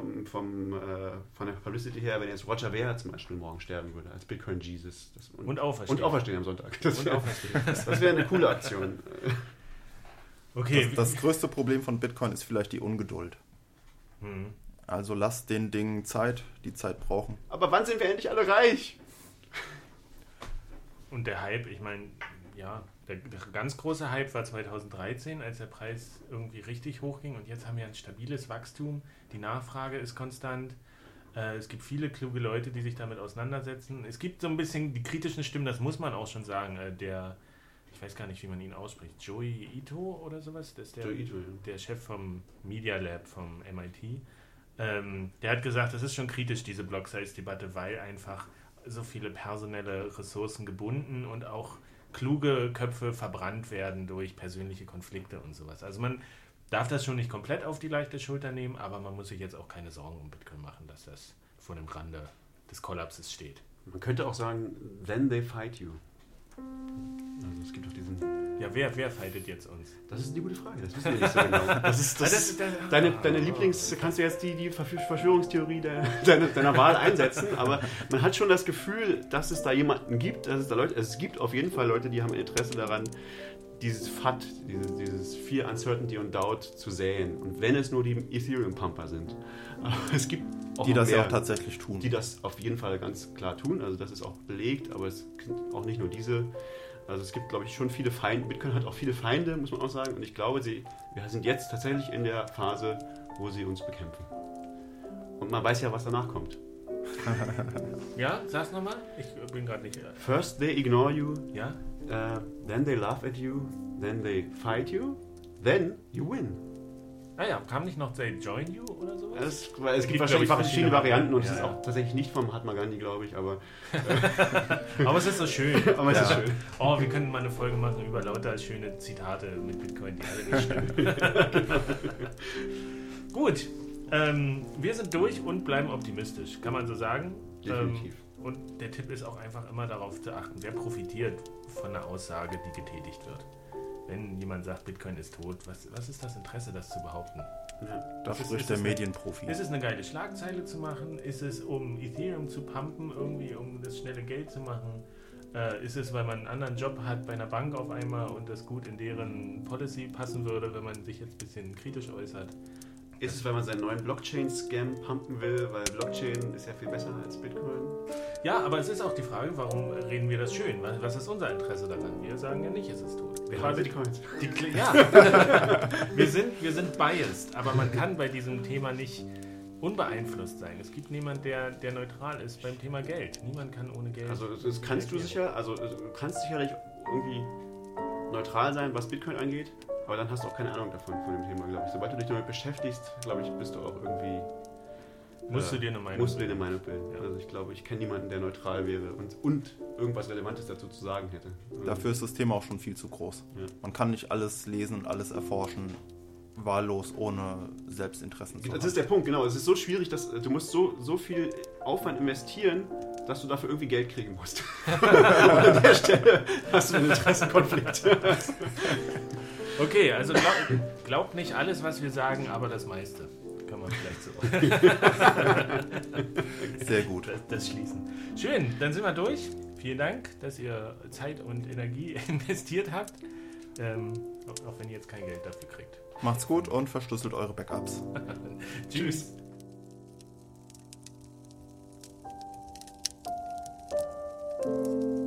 vom, vom, äh, von der Publicity her, wenn jetzt Roger Ver zum Beispiel morgen sterben würde, als Bitcoin Jesus. Das, und, und auferstehen. Und auferstehen am Sonntag. Das wäre wär eine coole Aktion. Okay. Das, das, größte Problem von Bitcoin ist vielleicht die Ungeduld. Hm. Also lasst den Dingen Zeit, die Zeit brauchen. Aber wann sind wir endlich alle reich? Und der Hype, ich meine, ja, der, der, ganz große Hype war 2013, als der Preis irgendwie richtig hochging und jetzt haben wir ein stabiles Wachstum. Die Nachfrage ist konstant. Äh, es gibt viele kluge Leute, die sich damit auseinandersetzen. Es gibt so ein bisschen die kritischen Stimmen, das muss man auch schon sagen. Äh, der, ich weiß gar nicht, wie man ihn ausspricht, Joey Ito oder sowas, das ist der, Ito, ja. der Chef vom Media Lab vom MIT. Ähm, der hat gesagt, das ist schon kritisch, diese Block-Size-Debatte, weil einfach so viele personelle Ressourcen gebunden und auch kluge Köpfe verbrannt werden durch persönliche Konflikte und sowas. Also man darf das schon nicht komplett auf die leichte Schulter nehmen, aber man muss sich jetzt auch keine Sorgen um Bitcoin machen, dass das vor dem Rande des Kollapses steht. Man könnte auch sagen, then they fight you. Also es gibt auch diesen. Ja, wer, wer fightet jetzt uns? Das ist eine gute Frage, das wissen wir nicht so genau. Das ist, das das, das, deine, deine Lieblings, kannst du jetzt die, die Verschwörungstheorie der, deiner, deiner Wahl einsetzen, aber man hat schon das Gefühl, dass es da jemanden gibt, dass es da Leute, es gibt auf jeden Fall Leute, die haben Interesse daran, dieses FAT, dieses, dieses Fear, Uncertainty und Doubt zu säen. Und wenn es nur die Ethereum-Pumper sind. Aber es gibt auch die das mehr, ja auch tatsächlich tun. Die das auf jeden Fall ganz klar tun. Also das ist auch belegt, aber es sind auch nicht nur diese. Also es gibt, glaube ich, schon viele Feinde. Bitcoin hat auch viele Feinde, muss man auch sagen. Und ich glaube, sie, wir sind jetzt tatsächlich in der Phase, wo sie uns bekämpfen. Und man weiß ja, was danach kommt. ja, sag's nochmal. Ich bin gerade nicht. First they ignore you. Ja. Uh, then they laugh at you. Then they fight you. Then you win. Ah ja, kam nicht noch They Join You oder sowas? Es, es gibt, wahrscheinlich verschiedene Varianten und ja, es ist auch tatsächlich nicht vom Mahatma Gandhi, glaube ich, aber. aber es ist so schön. aber es ja. ist schön. Oh, wir können mal eine Folge machen über lauter schöne Zitate mit Bitcoin, die alle nicht stimmen. Gut, ähm, wir sind durch und bleiben optimistisch, kann man so sagen. Definitiv. Ähm, und der Tipp ist auch einfach immer darauf zu achten, wer profitiert von einer Aussage, die getätigt wird wenn jemand sagt, Bitcoin ist tot, was, was ist das Interesse, das zu behaupten? Ja, da spricht der Medienprofi. Ist es eine geile Schlagzeile zu machen? Ist es, um Ethereum zu pumpen, irgendwie, um das schnelle Geld zu machen? Äh, ist es, weil man einen anderen Job hat bei einer Bank auf einmal und das gut in deren Policy passen würde, wenn man sich jetzt ein bisschen kritisch äußert? Ist es, weil man seinen neuen Blockchain-Scam pumpen will, weil Blockchain ist ja viel besser als Bitcoin? Ja, aber es ist auch die Frage, warum reden wir das schön? Was ist unser Interesse daran? Wir sagen ja nicht, es ist tot. Wir haben Bitcoins. Die, ja, wir, sind, wir sind biased, aber man kann bei diesem Thema nicht unbeeinflusst sein. Es gibt niemanden, der, der neutral ist beim Thema Geld. Niemand kann ohne Geld. Also das kannst du sicher, also du kannst sicherlich irgendwie neutral sein, was Bitcoin angeht, aber dann hast du auch keine Ahnung davon, von dem Thema, glaube ich. Sobald du dich damit beschäftigst, glaube ich, bist du auch irgendwie. Musst äh, du dir eine Meinung Musst du dir eine Meinung bilden. Ja. Also ich glaube, ich kenne niemanden, der neutral wäre und, und irgendwas Relevantes dazu zu sagen hätte. Dafür ist das Thema auch schon viel zu groß. Ja. Man kann nicht alles lesen und alles erforschen wahllos ohne Selbstinteressen zu haben. Das ist der Punkt, genau. Es ist so schwierig, dass du musst so, so viel Aufwand investieren, dass du dafür irgendwie Geld kriegen musst. an der Stelle hast du einen Interessenkonflikt. Okay, also glaubt glaub nicht alles, was wir sagen, aber das meiste. Kann man vielleicht so. Sehr gut. Das, das, schließen. Schön, dann sind wir durch. Vielen Dank, dass ihr Zeit und Energie investiert habt. Ähm, auch wenn ihr jetzt kein Geld dafür kriegt. Macht's gut und verschlüsselt eure Backups. Tschüss. Tschüss.